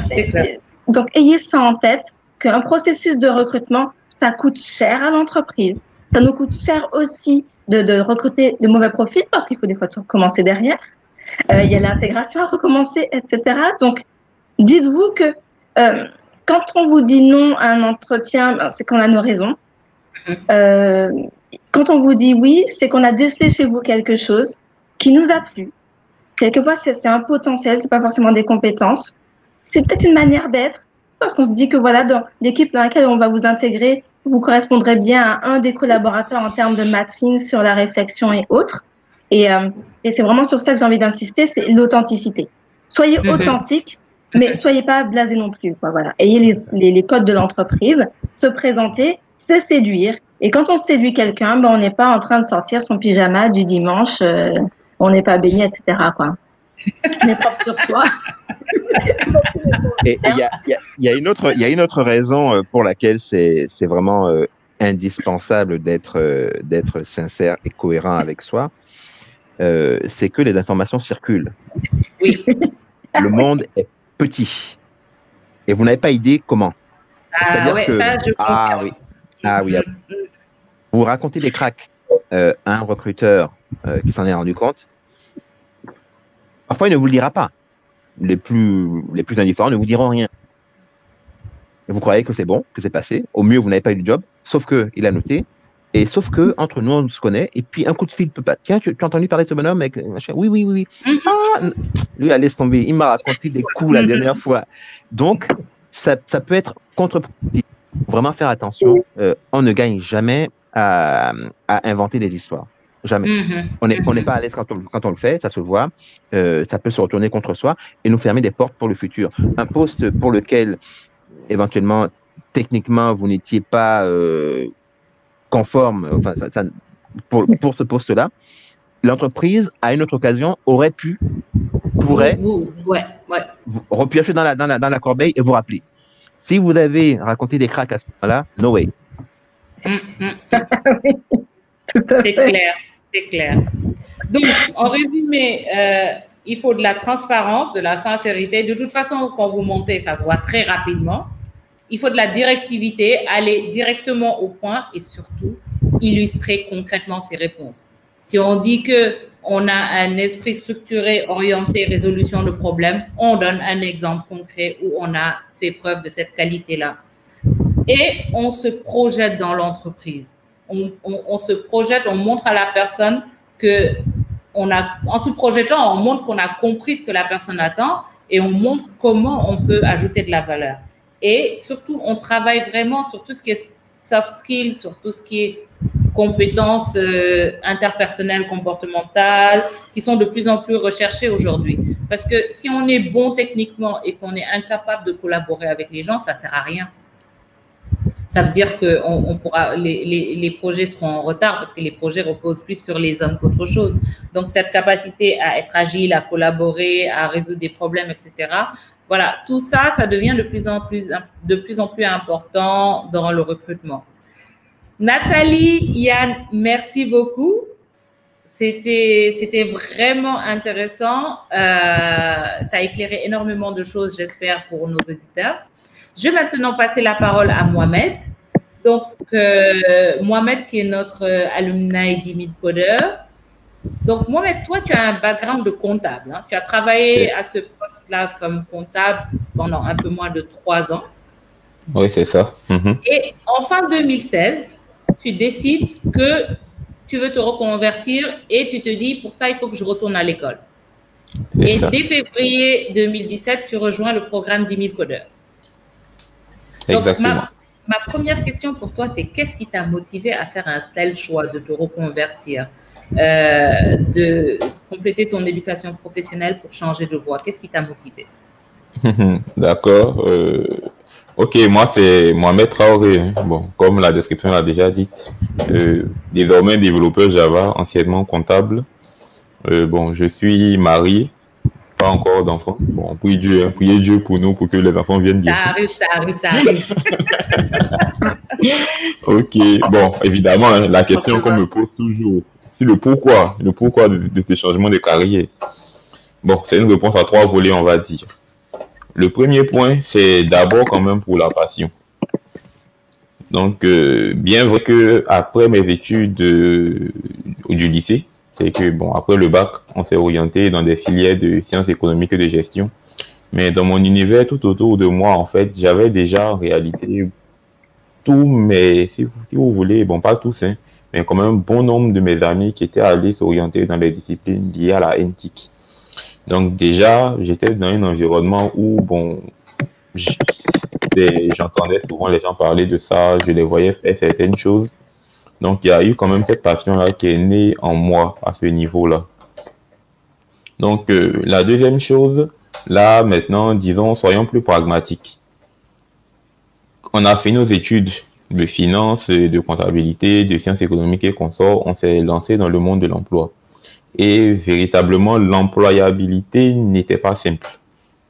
donc ayez ça en tête, qu'un processus de recrutement, ça coûte cher à l'entreprise. Ça nous coûte cher aussi de, de recruter de mauvais profils parce qu'il faut des fois tout recommencer derrière. Euh, il y a l'intégration à recommencer, etc. Donc, dites-vous que euh, quand on vous dit non à un entretien, ben, c'est qu'on a nos raisons. Mhm. Euh, quand on vous dit oui, c'est qu'on a décelé chez vous quelque chose qui nous a plu. Quelquefois, c'est un potentiel, c'est pas forcément des compétences. C'est peut-être une manière d'être, parce qu'on se dit que voilà, dans l'équipe dans laquelle on va vous intégrer, vous correspondrez bien à un des collaborateurs en termes de matching sur la réflexion et autres. Et, euh, et c'est vraiment sur ça que j'ai envie d'insister, c'est l'authenticité. Soyez mhm. authentique, mais soyez pas blasé non plus. Quoi, voilà. Ayez les, les, les codes de l'entreprise, se présenter, c'est séduire. Et quand on séduit quelqu'un, ben, on n'est pas en train de sortir son pyjama du dimanche, euh, on n'est pas baigné, etc. Quoi. On est propre sur soi. Et il y a, y a, une autre, il y a une autre raison euh, pour laquelle c'est vraiment euh, indispensable d'être d'être sincère et cohérent avec soi. c'est que les informations circulent. Oui. Le monde est petit. Et vous n'avez pas idée comment. Ah, ouais, ça, je ah oui. Ah oui. Mm, mm. Vous racontez des cracks euh, à un recruteur euh, qui s'en est rendu compte. Parfois, il ne vous le dira pas. Les plus, les plus indifférents ne vous diront rien. vous croyez que c'est bon, que c'est passé. Au mieux, vous n'avez pas eu de job, sauf qu'il a noté et sauf que entre nous, on se connaît. Et puis un coup de fil peut pas. Tiens, tu, as entendu parler de ce bonhomme avec Oui, oui, oui, oui. Mhm. Ah, lui, laisse tomber. Il m'a raconté des coups la dernière fois. Donc, ça, ça peut être contre-productif. Vraiment faire attention. Euh, on ne gagne jamais à, à inventer des histoires. Jamais. Mhm. On n'est on pas à l'aise quand on, quand on le fait, ça se voit. Euh, ça peut se retourner contre soi et nous fermer des portes pour le futur. Un poste pour lequel, éventuellement, techniquement, vous n'étiez pas euh, conforme, enfin, ça, pour, pour, ce poste-là, l'entreprise, à une autre occasion, aurait pu, pourrait, vous, ouais, ouais. vous repiocher dans la, dans, la, dans la corbeille et vous rappeler. Si vous avez raconté des cracks à ce moment-là, no way. Mm, mm. c'est clair, c'est clair. Donc, en résumé, euh, il faut de la transparence, de la sincérité. De toute façon, quand vous montez, ça se voit très rapidement. Il faut de la directivité, aller directement au point et surtout illustrer concrètement ses réponses. Si on dit que on a un esprit structuré, orienté, résolution de problèmes, on donne un exemple concret où on a fait preuve de cette qualité-là. Et on se projette dans l'entreprise. On, se projette, on montre à la personne que on a, en se projetant, on montre qu'on a compris ce que la personne attend et on montre comment on peut ajouter de la valeur. Et surtout, on travaille vraiment sur tout ce qui est soft skills, sur tout ce qui est compétences euh, interpersonnelles, comportementales, qui sont de plus en plus recherchées aujourd'hui. Parce que si on est bon techniquement et qu'on est incapable de collaborer avec les gens, ça sert à rien. Ça veut dire que on, pourra, les, projets seront en retard parce que les projets reposent plus sur les hommes qu'autre chose. Donc, cette capacité à être agile, à collaborer, à résoudre des problèmes, etc., voilà, tout ça, ça devient de plus en plus, de plus, en plus important dans le recrutement. Nathalie, Yann, merci beaucoup. C'était, c'était vraiment intéressant. Euh, ça a éclairé énormément de choses, j'espère, pour nos auditeurs. Je vais maintenant passer la parole à Mohamed. Donc, euh, Mohamed, qui est notre alumni d'Imid Coder, donc, Mohamed, toi, tu as un background de comptable. Hein. Tu as travaillé à ce poste-là comme comptable pendant un peu moins de trois ans. Oui, c'est ça. Mhm. Et en fin 2016, tu décides que tu veux te reconvertir et tu te dis, pour ça, il faut que je retourne à l'école. Et dès février 2017, tu rejoins le programme 10 000 codeurs. Exactement. ma première question pour toi, c'est qu'est-ce qui t'a motivé à faire un tel choix de te reconvertir euh, de compléter ton éducation professionnelle pour changer de voie? Qu'est-ce qui t'a motivé? D'accord. Euh, ok, moi c'est Mohamed Traoré. Hein. Bon, comme la description l'a déjà dit, euh, désormais développeur Java, anciennement comptable. bon, je suis marié pas encore d'enfants. Bon, priez Dieu, hein, priez Dieu pour nous, pour que les enfants viennent bien. Ça arrive, ça arrive, ça arrive. ok, bon, évidemment, hein, la question qu'on me pose toujours, c'est le pourquoi, le pourquoi de, de ces changements de carrière. Bon, c'est une réponse à trois volets, on va dire. Le premier point, c'est d'abord quand même pour la passion. Donc, euh, bien vrai que après mes études euh, du lycée, c'est que bon, après le bac, on s'est orienté dans des filières de sciences économiques et de gestion. Mais dans mon univers, tout autour de moi, en fait, j'avais déjà en réalité tous mes, si vous, si vous voulez, bon, pas tous, hein, mais quand même bon nombre de mes amis qui étaient allés s'orienter dans les disciplines liées à la NTIC. Donc déjà, j'étais dans un environnement où, bon, j'entendais souvent les gens parler de ça, je les voyais faire certaines choses. Donc il y a eu quand même cette passion-là qui est née en moi à ce niveau-là. Donc euh, la deuxième chose, là maintenant, disons, soyons plus pragmatiques. On a fait nos études de finance, de comptabilité, de sciences économiques et consorts, on s'est lancé dans le monde de l'emploi. Et véritablement, l'employabilité n'était pas simple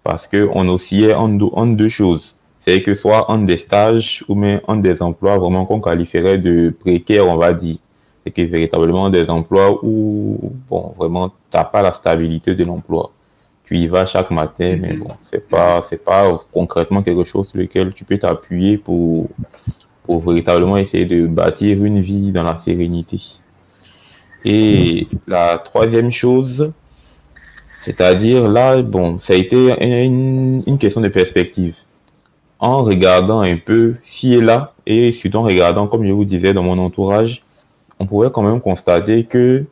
parce qu'on oscillait en deux, en deux choses. C'est que soit en des stages ou même en des emplois vraiment qu'on qualifierait de précaires, on va dire. C'est que véritablement des emplois où, bon, vraiment, tu n'as pas la stabilité de l'emploi. Tu y vas chaque matin, mais bon, c'est pas, c'est pas concrètement quelque chose sur lequel tu peux t'appuyer pour, pour véritablement essayer de bâtir une vie dans la sérénité. Et la troisième chose, c'est-à-dire là, bon, ça a été une, une, question de perspective. En regardant un peu ci et là, et surtout en regardant, comme je vous disais, dans mon entourage, on pouvait quand même constater que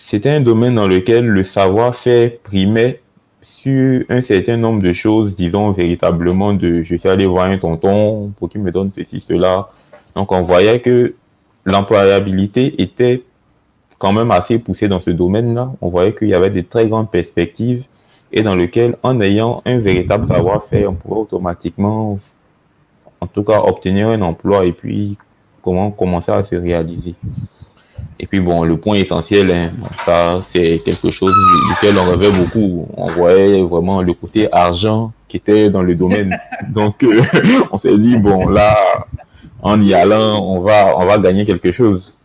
c'était un domaine dans lequel le savoir-faire primait sur un certain nombre de choses, disons véritablement de je suis allé voir un tonton pour qu'il me donne ceci, cela. Donc on voyait que l'employabilité était quand même assez poussé dans ce domaine-là. On voyait qu'il y avait des très grandes perspectives et dans lequel, en ayant un véritable savoir-faire, on pouvait automatiquement, en tout cas, obtenir un emploi et puis comment commencer à se réaliser. Et puis bon, le point essentiel, hein, ça c'est quelque chose duquel on rêvait beaucoup. On voyait vraiment le côté argent qui était dans le domaine. Donc euh, on s'est dit bon là, en y allant, on va on va gagner quelque chose.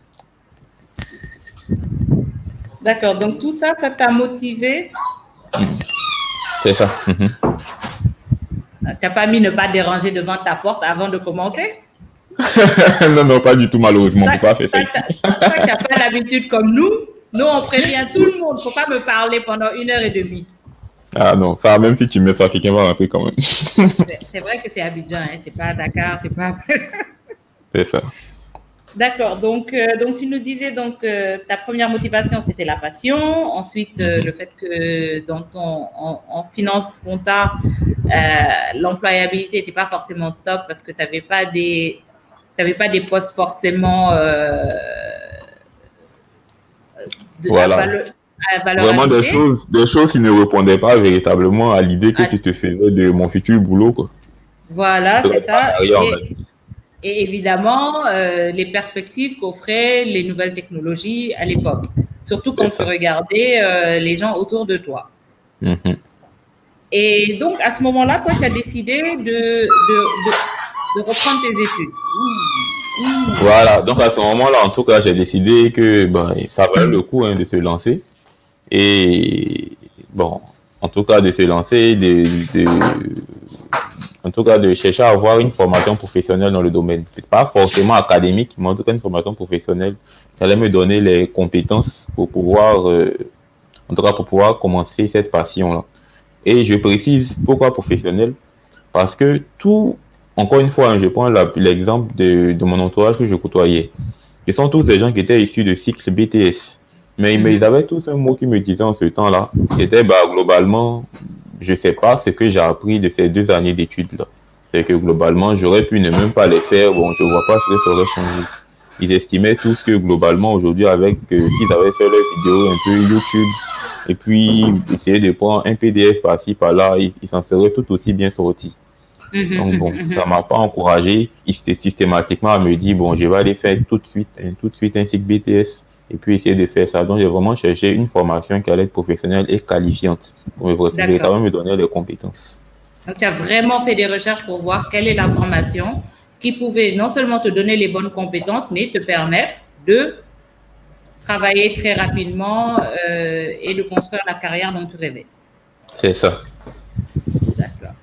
D'accord, donc tout ça, ça t'a motivé C'est ça. Mhm. Tu n'as pas mis ne pas déranger devant ta porte avant de commencer? Non, non, pas du tout, malheureusement. Ça, pas faire ça. ça tu n'as pas l'habitude comme nous. Nous, on prévient tout le monde. Il ne faut pas me parler pendant une heure et demie. Ah non, ça, même si tu mets ça, quelqu'un va rentrer quand même. c'est vrai que c'est Abidjan, hein, c'est pas Dakar, c'est pas. c'est ça. D'accord. Donc, euh, donc tu nous disais donc euh, ta première motivation c'était la passion. Ensuite, euh, le fait que dans ton en, finance compta, l'employabilité n'était pas forcément top parce que tu n'avais pas des t'avais pas des postes forcément de voilà. valeur, Vraiment des choses, des choses qui ne répondaient pas véritablement à l'idée que tu te faisais de mon futur boulot. Quoi. Voilà, c'est ça. Et, évidemment euh, les perspectives qu'offraient les nouvelles technologies à l'époque, surtout quand tu regardais euh, les gens autour de toi. Mhm. Et donc, à ce moment-là, toi, tu as décidé de, de, de, reprendre tes études. Voilà, donc à ce moment-là, en tout cas, j'ai décidé que ben, ça valait le coup hein, de se lancer. Et bon, en tout cas, de se lancer, de, de en tout cas de chercher à avoir une formation professionnelle dans le domaine. Pas forcément académique, mais en tout cas une formation professionnelle qui allait me donner les compétences pour pouvoir, euh, en tout cas pour pouvoir commencer cette passion-là. Et je précise pourquoi professionnel, parce que tout, encore une fois, hein, je prends l'exemple de, de, mon entourage que je côtoyais. Ce sont tous des gens qui étaient issus de cycle BTS. Mais, mais ils avaient tous un mot qui me disait en ce temps-là, qui était bah, globalement, je sais pas ce que j'ai appris de ces deux années d'études-là. C'est que globalement, j'aurais pu ne même pas les faire. Bon, je vois pas ce que ça aurait changé. Ils estimaient tous que globalement, aujourd'hui, avec, euh, s'ils avaient fait leurs vidéos un peu YouTube, et puis essayer de prendre un PDF par-ci, par-là, ils s'en seraient tout aussi bien sortis. Mhm, Donc bon, mhm, ça m'a pas encouragé systématiquement à me dire, bon, je vais aller faire tout de suite, tout de suite un cycle BTS et puis essayer de faire ça. Donc, j'ai vraiment cherché une formation qui allait être professionnelle et qualifiante pour me véritablement me donner les compétences. Donc, tu as vraiment fait des recherches pour voir quelle est la formation qui pouvait non seulement te donner les bonnes compétences, mais te permettre de travailler très rapidement euh, et de construire la carrière dont tu rêvais. C'est ça. D'accord.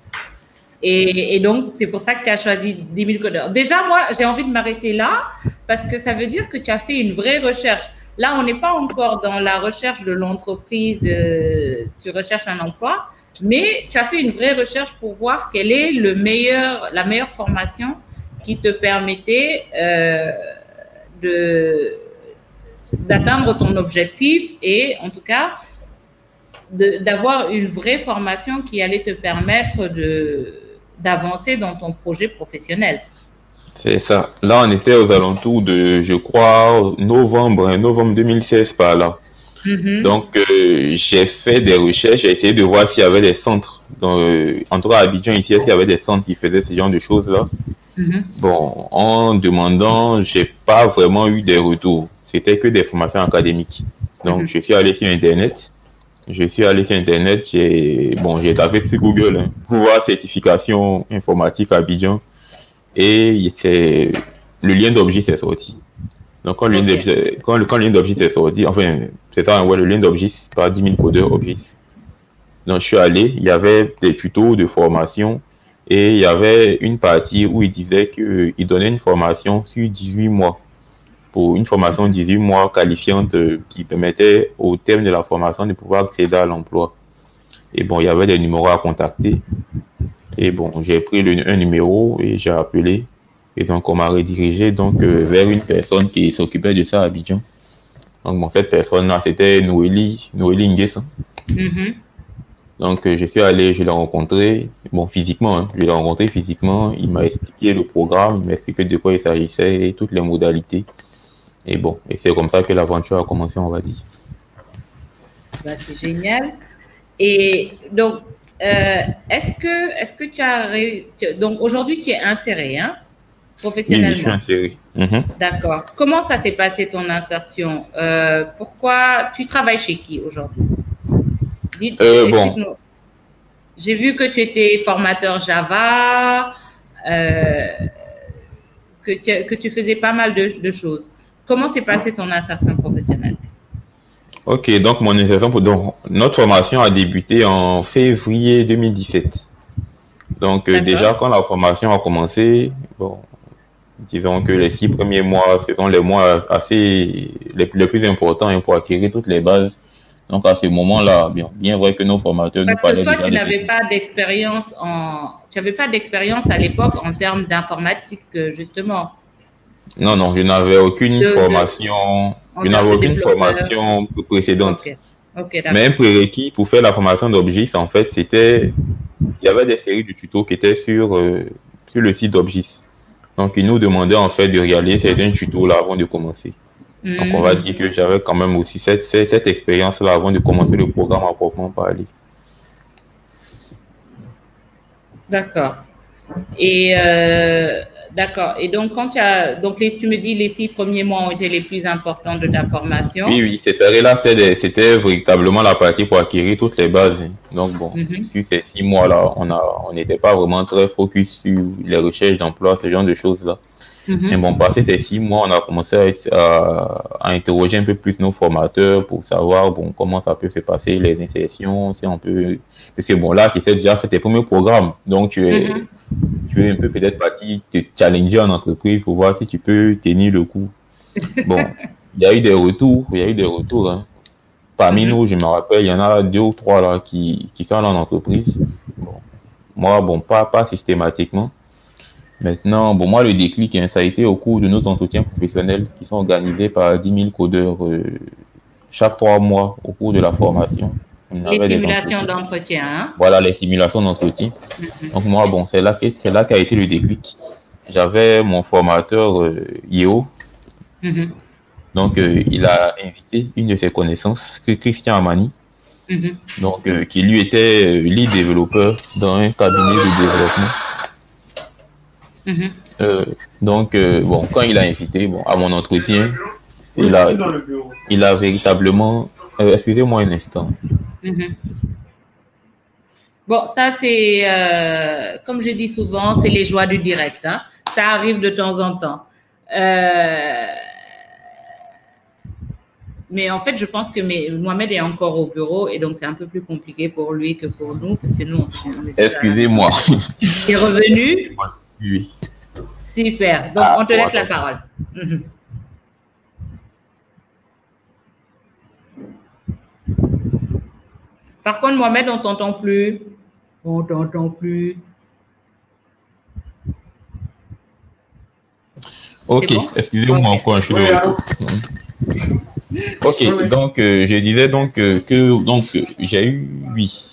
Et, donc, c'est pour ça que tu as choisi 10 000 codeurs. Déjà, moi, j'ai envie de m'arrêter là parce que ça veut dire que tu as fait une vraie recherche. Là, on n'est pas encore dans la recherche de l'entreprise, euh, tu recherches un emploi, mais tu as fait une vraie recherche pour voir quelle est le meilleur, la meilleure formation qui te permettait euh, d'atteindre ton objectif et en tout cas d'avoir une vraie formation qui allait te permettre de d'avancer dans ton projet professionnel. C'est ça. Là, on était aux alentours de, je crois, novembre, hein, novembre 2016 par là. Mm-hmm. Donc, euh, j'ai fait des recherches, j'ai essayé de voir s'il y avait des centres, dans, euh, en tout cas à Abidjan ici, s'il y avait des centres qui faisaient ce genre de choses-là? Mm-hmm. Bon, en demandant, j'ai pas vraiment eu des retours. C'était que des formations académiques. Donc, mm-hmm. je suis allé sur Internet. Je suis allé sur Internet, j'ai bon, j'ai tapé sur Google hein, pour voir certification informatique à Abidjan. Et c'est le lien d'objet s'est sorti. Donc, quand, le lien d'objet s'est sorti, enfin, c'est ça, ouais, le lien d'objet, pas 10 000 codeurs objets. Donc, je suis allé, il y avait des tutos de formation et il y avait une partie où il disait qu'il donnait une formation sur 18 mois. Pour une formation de 18 mois qualifiante euh, qui permettait au terme de la formation de pouvoir accéder à l'emploi. Et bon, il y avait des numéros à contacter. Et bon, j'ai pris le, un numéro et j'ai appelé. Et donc, on m'a redirigé donc, euh, vers une personne qui s'occupait de ça à Abidjan. Donc, bon, cette personne-là, c'était Noélie, Noélie. Mm-hmm. Donc, euh, je suis allé, je l'ai rencontré, bon, physiquement, hein, je l'ai rencontré physiquement. Il m'a expliqué le programme, il m'a expliqué de quoi il s'agissait et toutes les modalités. Et bon, et c'est comme ça que l'aventure a commencé, on va dire. Bah, c'est génial. Et donc, euh, est-ce que, est-ce que tu as. Donc aujourd'hui, tu es inséré, hein, professionnellement? Oui, je suis inséré. Mhm. D'accord. Comment ça s'est passé ton insertion? Euh, Pourquoi tu travailles chez qui aujourd'hui? Euh, bon. J'ai vu que tu étais formateur Java, que, tu, que tu faisais pas mal de, de choses. Comment s'est passée ton insertion professionnelle? Ok, donc mon insertion, donc notre formation a débuté en février 2017. Donc euh, déjà quand la formation a commencé, bon, disons que les six premiers mois, ce sont les mois assez les, plus importants hein, pour acquérir toutes les bases. Donc à ce moment-là, bien, bien vrai que nos formateurs Parce nous parlaient que toi, tu n'avais pas d'expérience en, tu n'avais pas d'expérience à l'époque en termes d'informatique justement. Non, non, je n'avais aucune formation. Je n'avais aucune formation précédente. Mais un prérequis pour faire la formation d'Obgis, en fait, c'était. Il y avait des séries de tutos qui étaient sur, euh, sur le site d'Obgis. Donc, ils nous demandaient en fait de réaliser certains tutos là avant de commencer. Donc, on va hmm. dire que j'avais quand même aussi cette, cette, cette expérience-là avant de commencer le programme à proprement parler. D'accord. Et euh, D'accord. Et donc, quand tu as, donc tu me dis les six premiers mois ont été les plus importants de ta formation. Oui, oui, cette année-là, c'était véritablement la partie pour acquérir toutes les bases. Donc, bon, mhm. sur ces six mois-là, on a, on n'était pas vraiment très focus sur les recherches d'emploi, ce genre de choses-là. Mhm. Mais bon, passé ces six mois, on a commencé à, à, interroger un peu plus nos formateurs pour savoir, bon, comment ça peut se passer, les insertions, si on peut, parce que bon, là, tu sais déjà fait tes premiers programmes. Donc, tu es, mhm tu es un peu peut-être parti te challenger en entreprise pour voir si tu peux tenir le coup. Bon, il y a eu des retours, il y a eu des retours. Hein. Parmi mhm. nous, je me rappelle, il y en a deux ou trois là qui, qui sont dans l'entreprise. Bon, moi, bon, pas, pas systématiquement. Maintenant, bon, moi, le déclic, hein, ça a été au cours de nos entretiens professionnels qui sont organisés par 10 000 codeurs euh, chaque trois mois au cours de la formation. Les simulations d'entretien. Hein? Voilà, les simulations d'entretien. Mm-hmm. Donc moi, bon, c'est là, qu'a été le déclic. J'avais mon formateur euh, Yeo. Mm-hmm. Donc euh, il a invité une de ses connaissances, Christian Amani. Mm-hmm. Donc euh, qui lui était lead développeur dans un cabinet de développement. Donc bon, quand il a invité bon, à mon entretien, il a, il a véritablement. euh, Excusez-moi un instant. Mhm. Bon, ça c'est, euh, comme je dis souvent, c'est les joies du direct. hein. Ça arrive de temps en temps. Euh, mais en fait, je pense que Mohamed est encore au bureau et donc c'est un peu plus compliqué pour lui que pour nous, parce que nous, on, s'est- est Excusez-moi. Tu es revenu Oui. Super. Donc, Ah, on te laisse la parole. Par contre, Mohamed, on t'entend plus. On t'entend plus. Ok, bon? excusez-moi encore, je suis de Oui, retour. Ok, donc euh, je disais donc euh, que donc euh, j'ai eu oui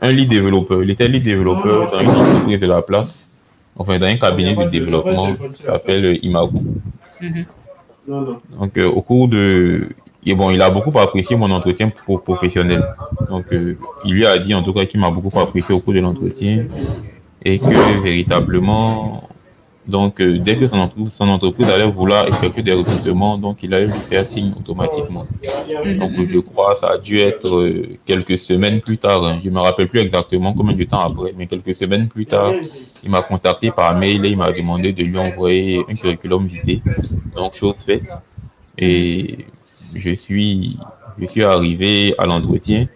un lead développeur. Il était lead développeur dans une entreprise de la place, enfin dans un cabinet de développement qui s'appelle euh, Imago. Mhm. Donc euh, au cours de et bon, il a beaucoup apprécié mon entretien pro- professionnel. Donc euh, il lui a dit en tout cas qu'il m'a beaucoup apprécié au cours de l'entretien et que véritablement donc, euh, dès que son entreprise, son entreprise allait vouloir effectuer des recrutements, donc il allait lui faire signe automatiquement. Donc, je crois que ça a dû être euh, quelques semaines plus tard. hein. Je me rappelle plus exactement combien de temps après, mais quelques semaines plus tard, il m'a contacté par mail et il m'a demandé de lui envoyer un curriculum vitae. Donc, chose faite. Et je suis, je suis arrivé à l'entretien.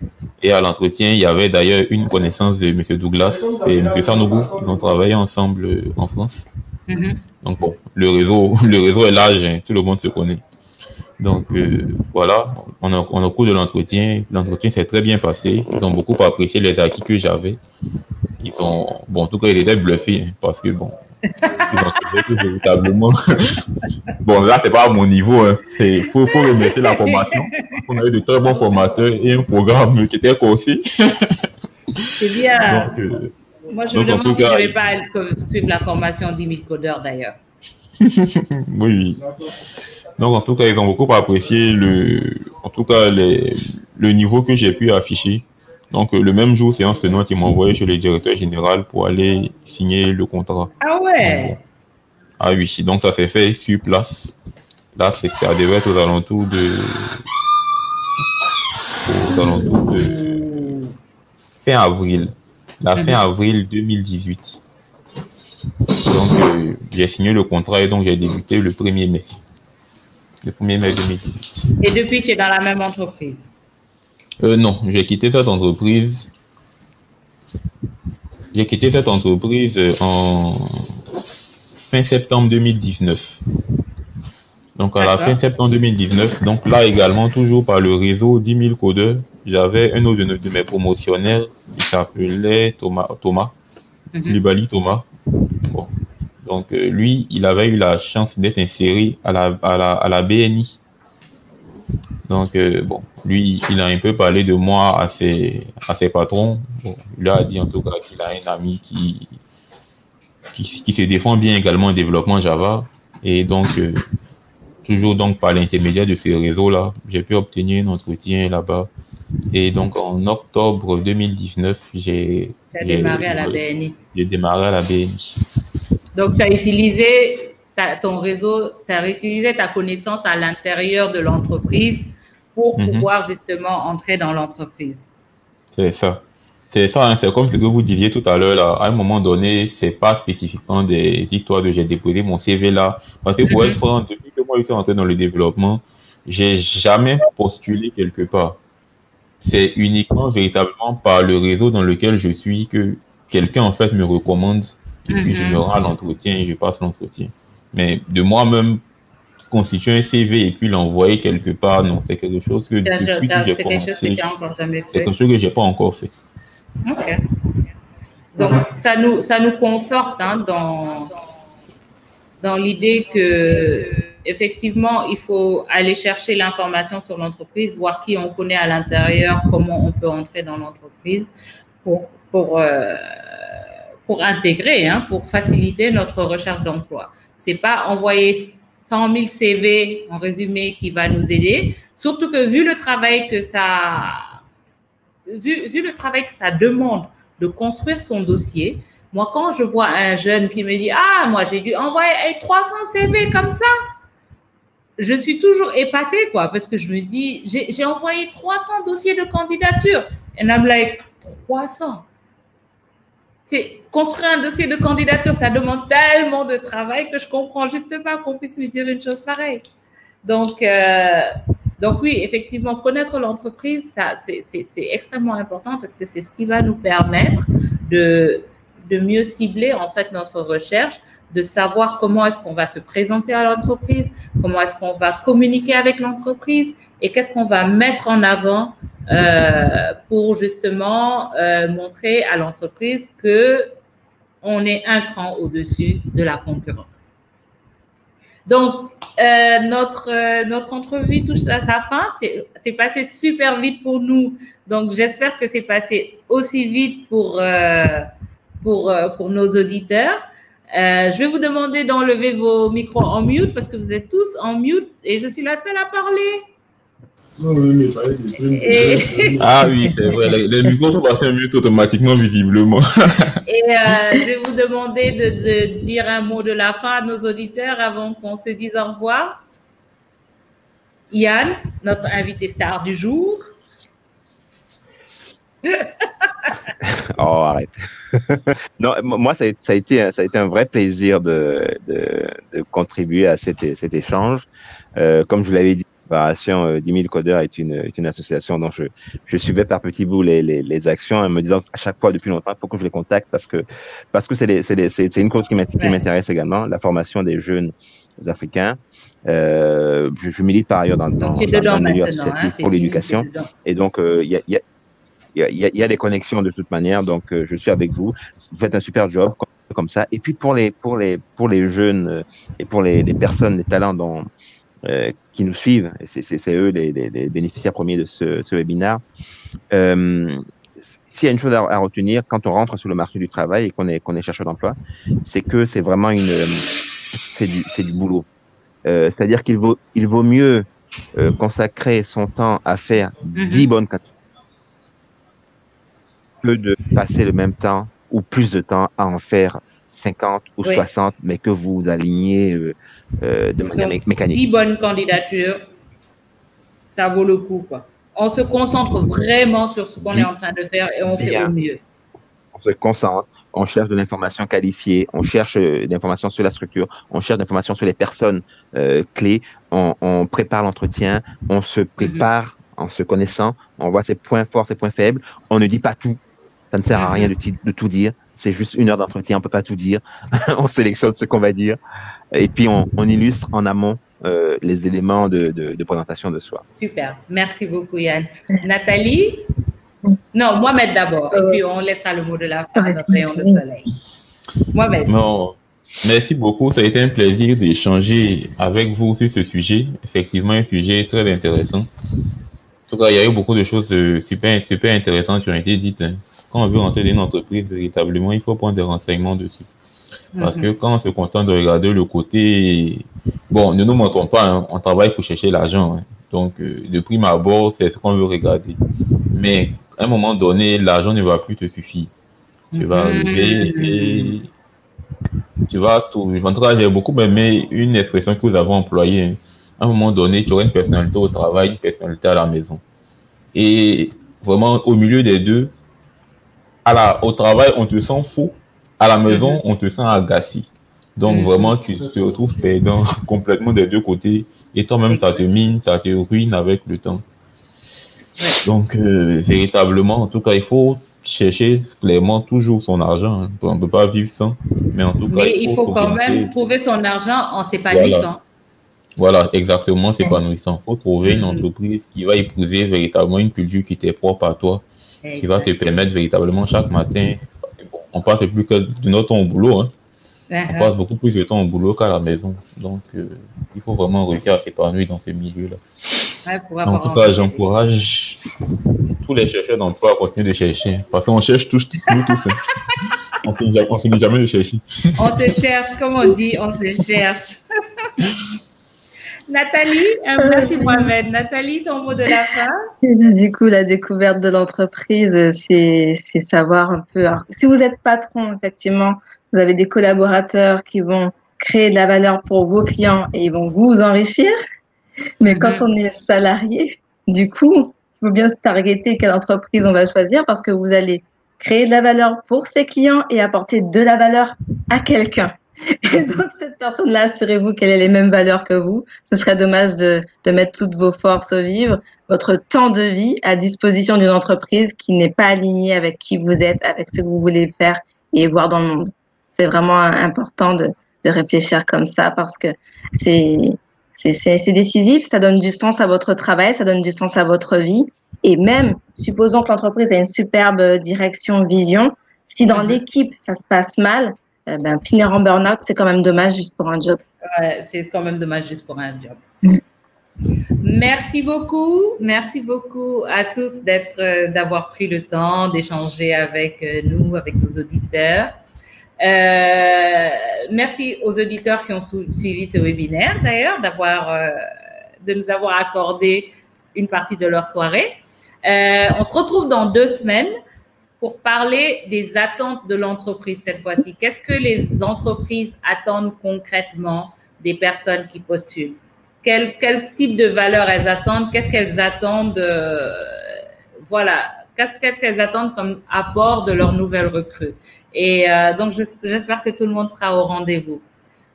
Et à l'entretien, il y avait d'ailleurs une connaissance de M. Douglas et M. Sanougou. Ils ont travaillé ensemble euh, en France. Mhm. Donc bon, le réseau, le réseau est large, hein, tout le monde se connaît. Donc euh, voilà, on a, on a au cours de l'entretien, l'entretien s'est très bien passé. Ils ont beaucoup apprécié les acquis que j'avais. Ils ont, bon, en tout cas, ils étaient bluffés hein, parce que bon, ils ont que véritablement, bon là c'est pas à mon niveau, hein. c'est faut, faut remercier la formation. On a eu de très bons formateurs et un programme qui était concis. C'est bien. Donc, euh, Moi, je me donc, demande si cas, je ne vais pas suivre la formation 10 000 codeurs d'ailleurs. oui, oui. Donc, en tout cas, ils ont beaucoup apprécié le, en tout cas, les, le niveau que j'ai pu afficher. Donc, le même jour, séance tenante, ils m'ont envoyé chez le directeur général pour aller signer le contrat. Ah ouais? Ah oui, donc ça s'est fait sur place. Là, c'est- ça devait être aux alentours de, aux alentours de fin avril. La fin avril 2018. Donc, euh, j'ai signé le contrat et donc j'ai débuté le 1er mai. Le 1er mai 2018. Et depuis, tu es dans la même entreprise? Euh, non, j'ai quitté cette entreprise. J'ai quitté cette entreprise euh, en fin septembre 2019. Donc à la fin septembre 2019, donc là également, toujours par le réseau 10 000 codeurs, j'avais un autre de, mes promotionnaires qui s'appelait Thomas, Thomas, Libali Thomas. Bon. Donc euh, lui, il avait eu la chance d'être inséré à la, à la, à la BNI. Donc, euh, bon, lui, il a un peu parlé de moi à ses, à ses patrons. Bon, il a dit en tout cas qu'il a un ami qui, qui, qui se défend bien également en développement Java. Et donc, euh, toujours donc par l'intermédiaire de ce réseau-là, j'ai pu obtenir un entretien là-bas. Et donc, en octobre 2019, j'ai démarré à la BNI. J'ai démarré à la BNI. Donc, tu as utilisé ta- ton réseau, tu as utilisé ta connaissance à l'intérieur de l'entreprise pour Mhm. pouvoir justement entrer dans l'entreprise. C'est ça. C'est ça, hein, c'est comme ce que vous disiez tout à l'heure, là. À un moment donné, c'est pas spécifiquement des histoires de j'ai déposé mon CV là. Parce que pour Mhm. être franc, depuis que moi je suis entré dans le développement, j'ai jamais postulé quelque part. C'est uniquement véritablement par le réseau dans lequel je suis que quelqu'un en fait me recommande et puis je Mhm. me rends à l'entretien et je passe l'entretien. Mais de moi-même constituer un CV et puis l'envoyer quelque part, non, c'est quelque chose que C'est quelque chose que tu encore jamais c'est fait. quelque chose que j'ai pas encore fait. Ok. Donc, ça nous, ça nous conforte hein, dans, dans l'idée que, effectivement, il faut aller chercher l'information sur l'entreprise, voir qui on connaît à l'intérieur, comment on peut entrer dans l'entreprise pour, pour, euh, pour intégrer, hein, pour faciliter notre recherche d'emploi. C'est pas envoyer 100 000 CV en résumé qui va nous aider, surtout que vu le travail que ça, vu, vu le travail que ça demande de construire son dossier, moi, quand je vois un jeune qui me dit Ah, moi, j'ai dû envoyer hey, 300 CV comme ça, je suis toujours épatée, quoi, parce que je me dis, j'ai envoyé 300 dossiers de candidature. Et I'm like, 300. Construire un dossier de candidature, ça demande tellement de travail que je comprends juste pas qu'on puisse me dire une chose pareille. Donc, euh, donc oui, effectivement, connaître l'entreprise, ça, c'est extrêmement important parce que c'est ce qui va nous permettre de, de mieux cibler en fait notre recherche, de savoir comment est-ce qu'on va se présenter à l'entreprise, comment est-ce qu'on va communiquer avec l'entreprise et qu'est-ce qu'on va mettre en avant euh, pour justement euh, montrer à l'entreprise que on est un cran au-dessus de la concurrence. Donc, euh, notre, euh, notre entrevue touche à sa fin. C'est passé super vite pour nous. Donc, j'espère que c'est passé aussi vite pour, euh, pour, euh, pour nos auditeurs. Euh, je vais vous demander d'enlever vos micros en mute parce que vous êtes tous en mute et je suis la seule à parler. Ah oui, c'est vrai. Les, micros sont passés en mute automatiquement, visiblement. Et euh, je vais vous demander de, de, dire un mot de la fin à nos auditeurs avant qu'on se dise au revoir. Yann, notre invité star du jour. oh, arrête. non, moi, ça a, ça a, été, ça a été un vrai plaisir de, de, de contribuer à cet, cet échange. Euh, comme je vous l'avais dit, Préparation 10 000 codeurs est une, est une association dont je, je suivais par petits bouts les, les, les, actions en me disant à chaque fois depuis longtemps, il faut que je les contacte parce que parce que c'est une cause qui m'intéresse également, la formation des jeunes africains. Euh, je, je, milite par ailleurs dans, dans, dans le milieu associatif hein, pour l'éducation. Et donc, il euh, y, a, y, a, y, a, y a des connexions de toute manière. Donc, euh, je suis avec vous. Vous faites un super job comme, comme ça. Et puis, pour les, pour les, pour les jeunes euh, et pour les, les personnes, les talents dont, euh, qui nous suivent, c'est eux les, les, les, bénéficiaires premiers de ce, ce webinaire. Euh, S'il y a une chose à, à, retenir quand on rentre sur le marché du travail et qu'on est, qu'on est chercheur d'emploi, c'est que c'est vraiment une, c'est du, du boulot. Euh, C'est-à-dire qu'il vaut, il vaut mieux euh, consacrer son temps à faire -hmm. 10 bonnes que de passer le même temps ou plus de temps à en faire 50 ou oui. 60, mais que vous alignez euh, euh, de manière Donc, mécanique. 10 bonnes candidatures, ça vaut le coup. Quoi. On se concentre vraiment sur ce qu'on est en train de faire et on Bien. fait au mieux. On se concentre, on cherche de l'information qualifiée, on cherche euh, d'informations sur la structure, on cherche d'informations sur les personnes euh, clés, on, on prépare l'entretien, on se prépare mm -hmm. en se connaissant, on voit ses points forts, ses points faibles, on ne dit pas tout, ça ne sert à rien de, de tout dire, c'est juste une heure d'entretien, on peut pas tout dire, on sélectionne ce qu'on va dire, et puis on, on illustre en amont euh, les éléments de, de, de, présentation de soi. Super, merci beaucoup Yann. Nathalie? Non, Mohamed d'abord, et puis on laissera le mot de la fin à notre rayon de soleil. Mohamed. Non. Merci beaucoup, ça a été un plaisir d'échanger avec vous sur ce sujet. Effectivement, un sujet très intéressant. En tout cas, il y a eu beaucoup de choses euh, super, super intéressantes qui ont été dites. Quand on veut rentrer dans une entreprise véritablement, il faut prendre des renseignements dessus. Parce que quand on se contente de regarder le côté, bon, ne nous montrons pas, hein, on travaille pour chercher l'argent. Hein. Donc, euh, de prime abord, c'est ce qu'on veut regarder. Mais à un moment donné, l'argent ne va plus te suffire. Tu vas arriver et tu vas tout. En tout cas, j'ai beaucoup aimé une expression que vous avez employée. Hein. À un moment donné, tu auras une personnalité au travail, une personnalité à la maison. Et vraiment, au milieu des deux, à la, au travail, on te sent fou. À la maison, on te sent agacé. Donc, mmh. vraiment, tu te retrouves perdant complètement des deux côtés. Et toi-même, ça te mine, ça te ruine avec le temps. Donc, euh, véritablement, en tout cas, il faut chercher clairement toujours son argent. Hein. On ne peut pas vivre sans. Mais en tout cas, mais il faut, il faut quand même trouver son argent en s'épanouissant. Voilà. voilà. exactement, s'épanouissant. Il faut trouver une entreprise qui va épouser véritablement une culture qui t'est propre à toi qui va te permettre véritablement chaque matin, on passe plus que de notre temps au boulot, hein. Uh -huh. on passe beaucoup plus de temps au boulot qu'à la maison. Donc, euh, il faut vraiment réussir à s'épanouir dans ce milieu-là. Ouais, en tout cas, j'encourage tous les chercheurs d'emploi à continuer de chercher. Parce qu'on cherche tous, nous tous. Hein. on finit, on finit jamais de chercher. on se cherche, comme on dit, on se cherche. Nathalie, euh, merci Mohamed. Nathalie, ton mot de la fin Du coup, la découverte de l'entreprise, c'est savoir un peu. Alors, si vous êtes patron, effectivement, vous avez des collaborateurs qui vont créer de la valeur pour vos clients et ils vont vous enrichir. Mais quand on est salarié, du coup, il faut bien se targeter quelle entreprise on va choisir parce que vous allez créer de la valeur pour ses clients et apporter de la valeur à quelqu'un. Et donc, cette personne-là, assurez-vous qu'elle ait les mêmes valeurs que vous. Ce serait dommage de, de mettre toutes vos forces au vivre, votre temps de vie à disposition d'une entreprise qui n'est pas alignée avec qui vous êtes, avec ce que vous voulez faire et voir dans le monde. C'est vraiment important de, de réfléchir comme ça parce que c'est c'est décisif, ça donne du sens à votre travail, ça donne du sens à votre vie. Et même, supposons que l'entreprise a une superbe direction, vision, si dans l'équipe ça se passe mal, eh ben, finir en burn-out, c'est quand même dommage juste pour un job. Ouais, c'est quand même dommage juste pour un job. Merci beaucoup, merci beaucoup à tous d'être, euh, d'avoir pris le temps d'échanger avec euh, nous, avec nos auditeurs. Euh, merci aux auditeurs qui ont suivi ce webinaire, d'ailleurs, d'avoir, euh, de nous avoir accordé une partie de leur soirée. Euh, on se retrouve dans deux semaines pour parler des attentes de l'entreprise cette fois-ci. Qu'est-ce que les entreprises attendent concrètement des personnes qui postulent? Quel, quel type de valeur elles attendent? Qu'est-ce qu'elles attendent Voilà, qu'est-ce qu'elles attendent comme apport de leur nouvelle recrue? Et euh, donc, j'espère que tout le monde sera au rendez-vous.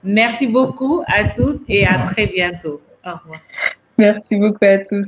Merci beaucoup à tous et à très bientôt. Au revoir. Merci beaucoup à tous.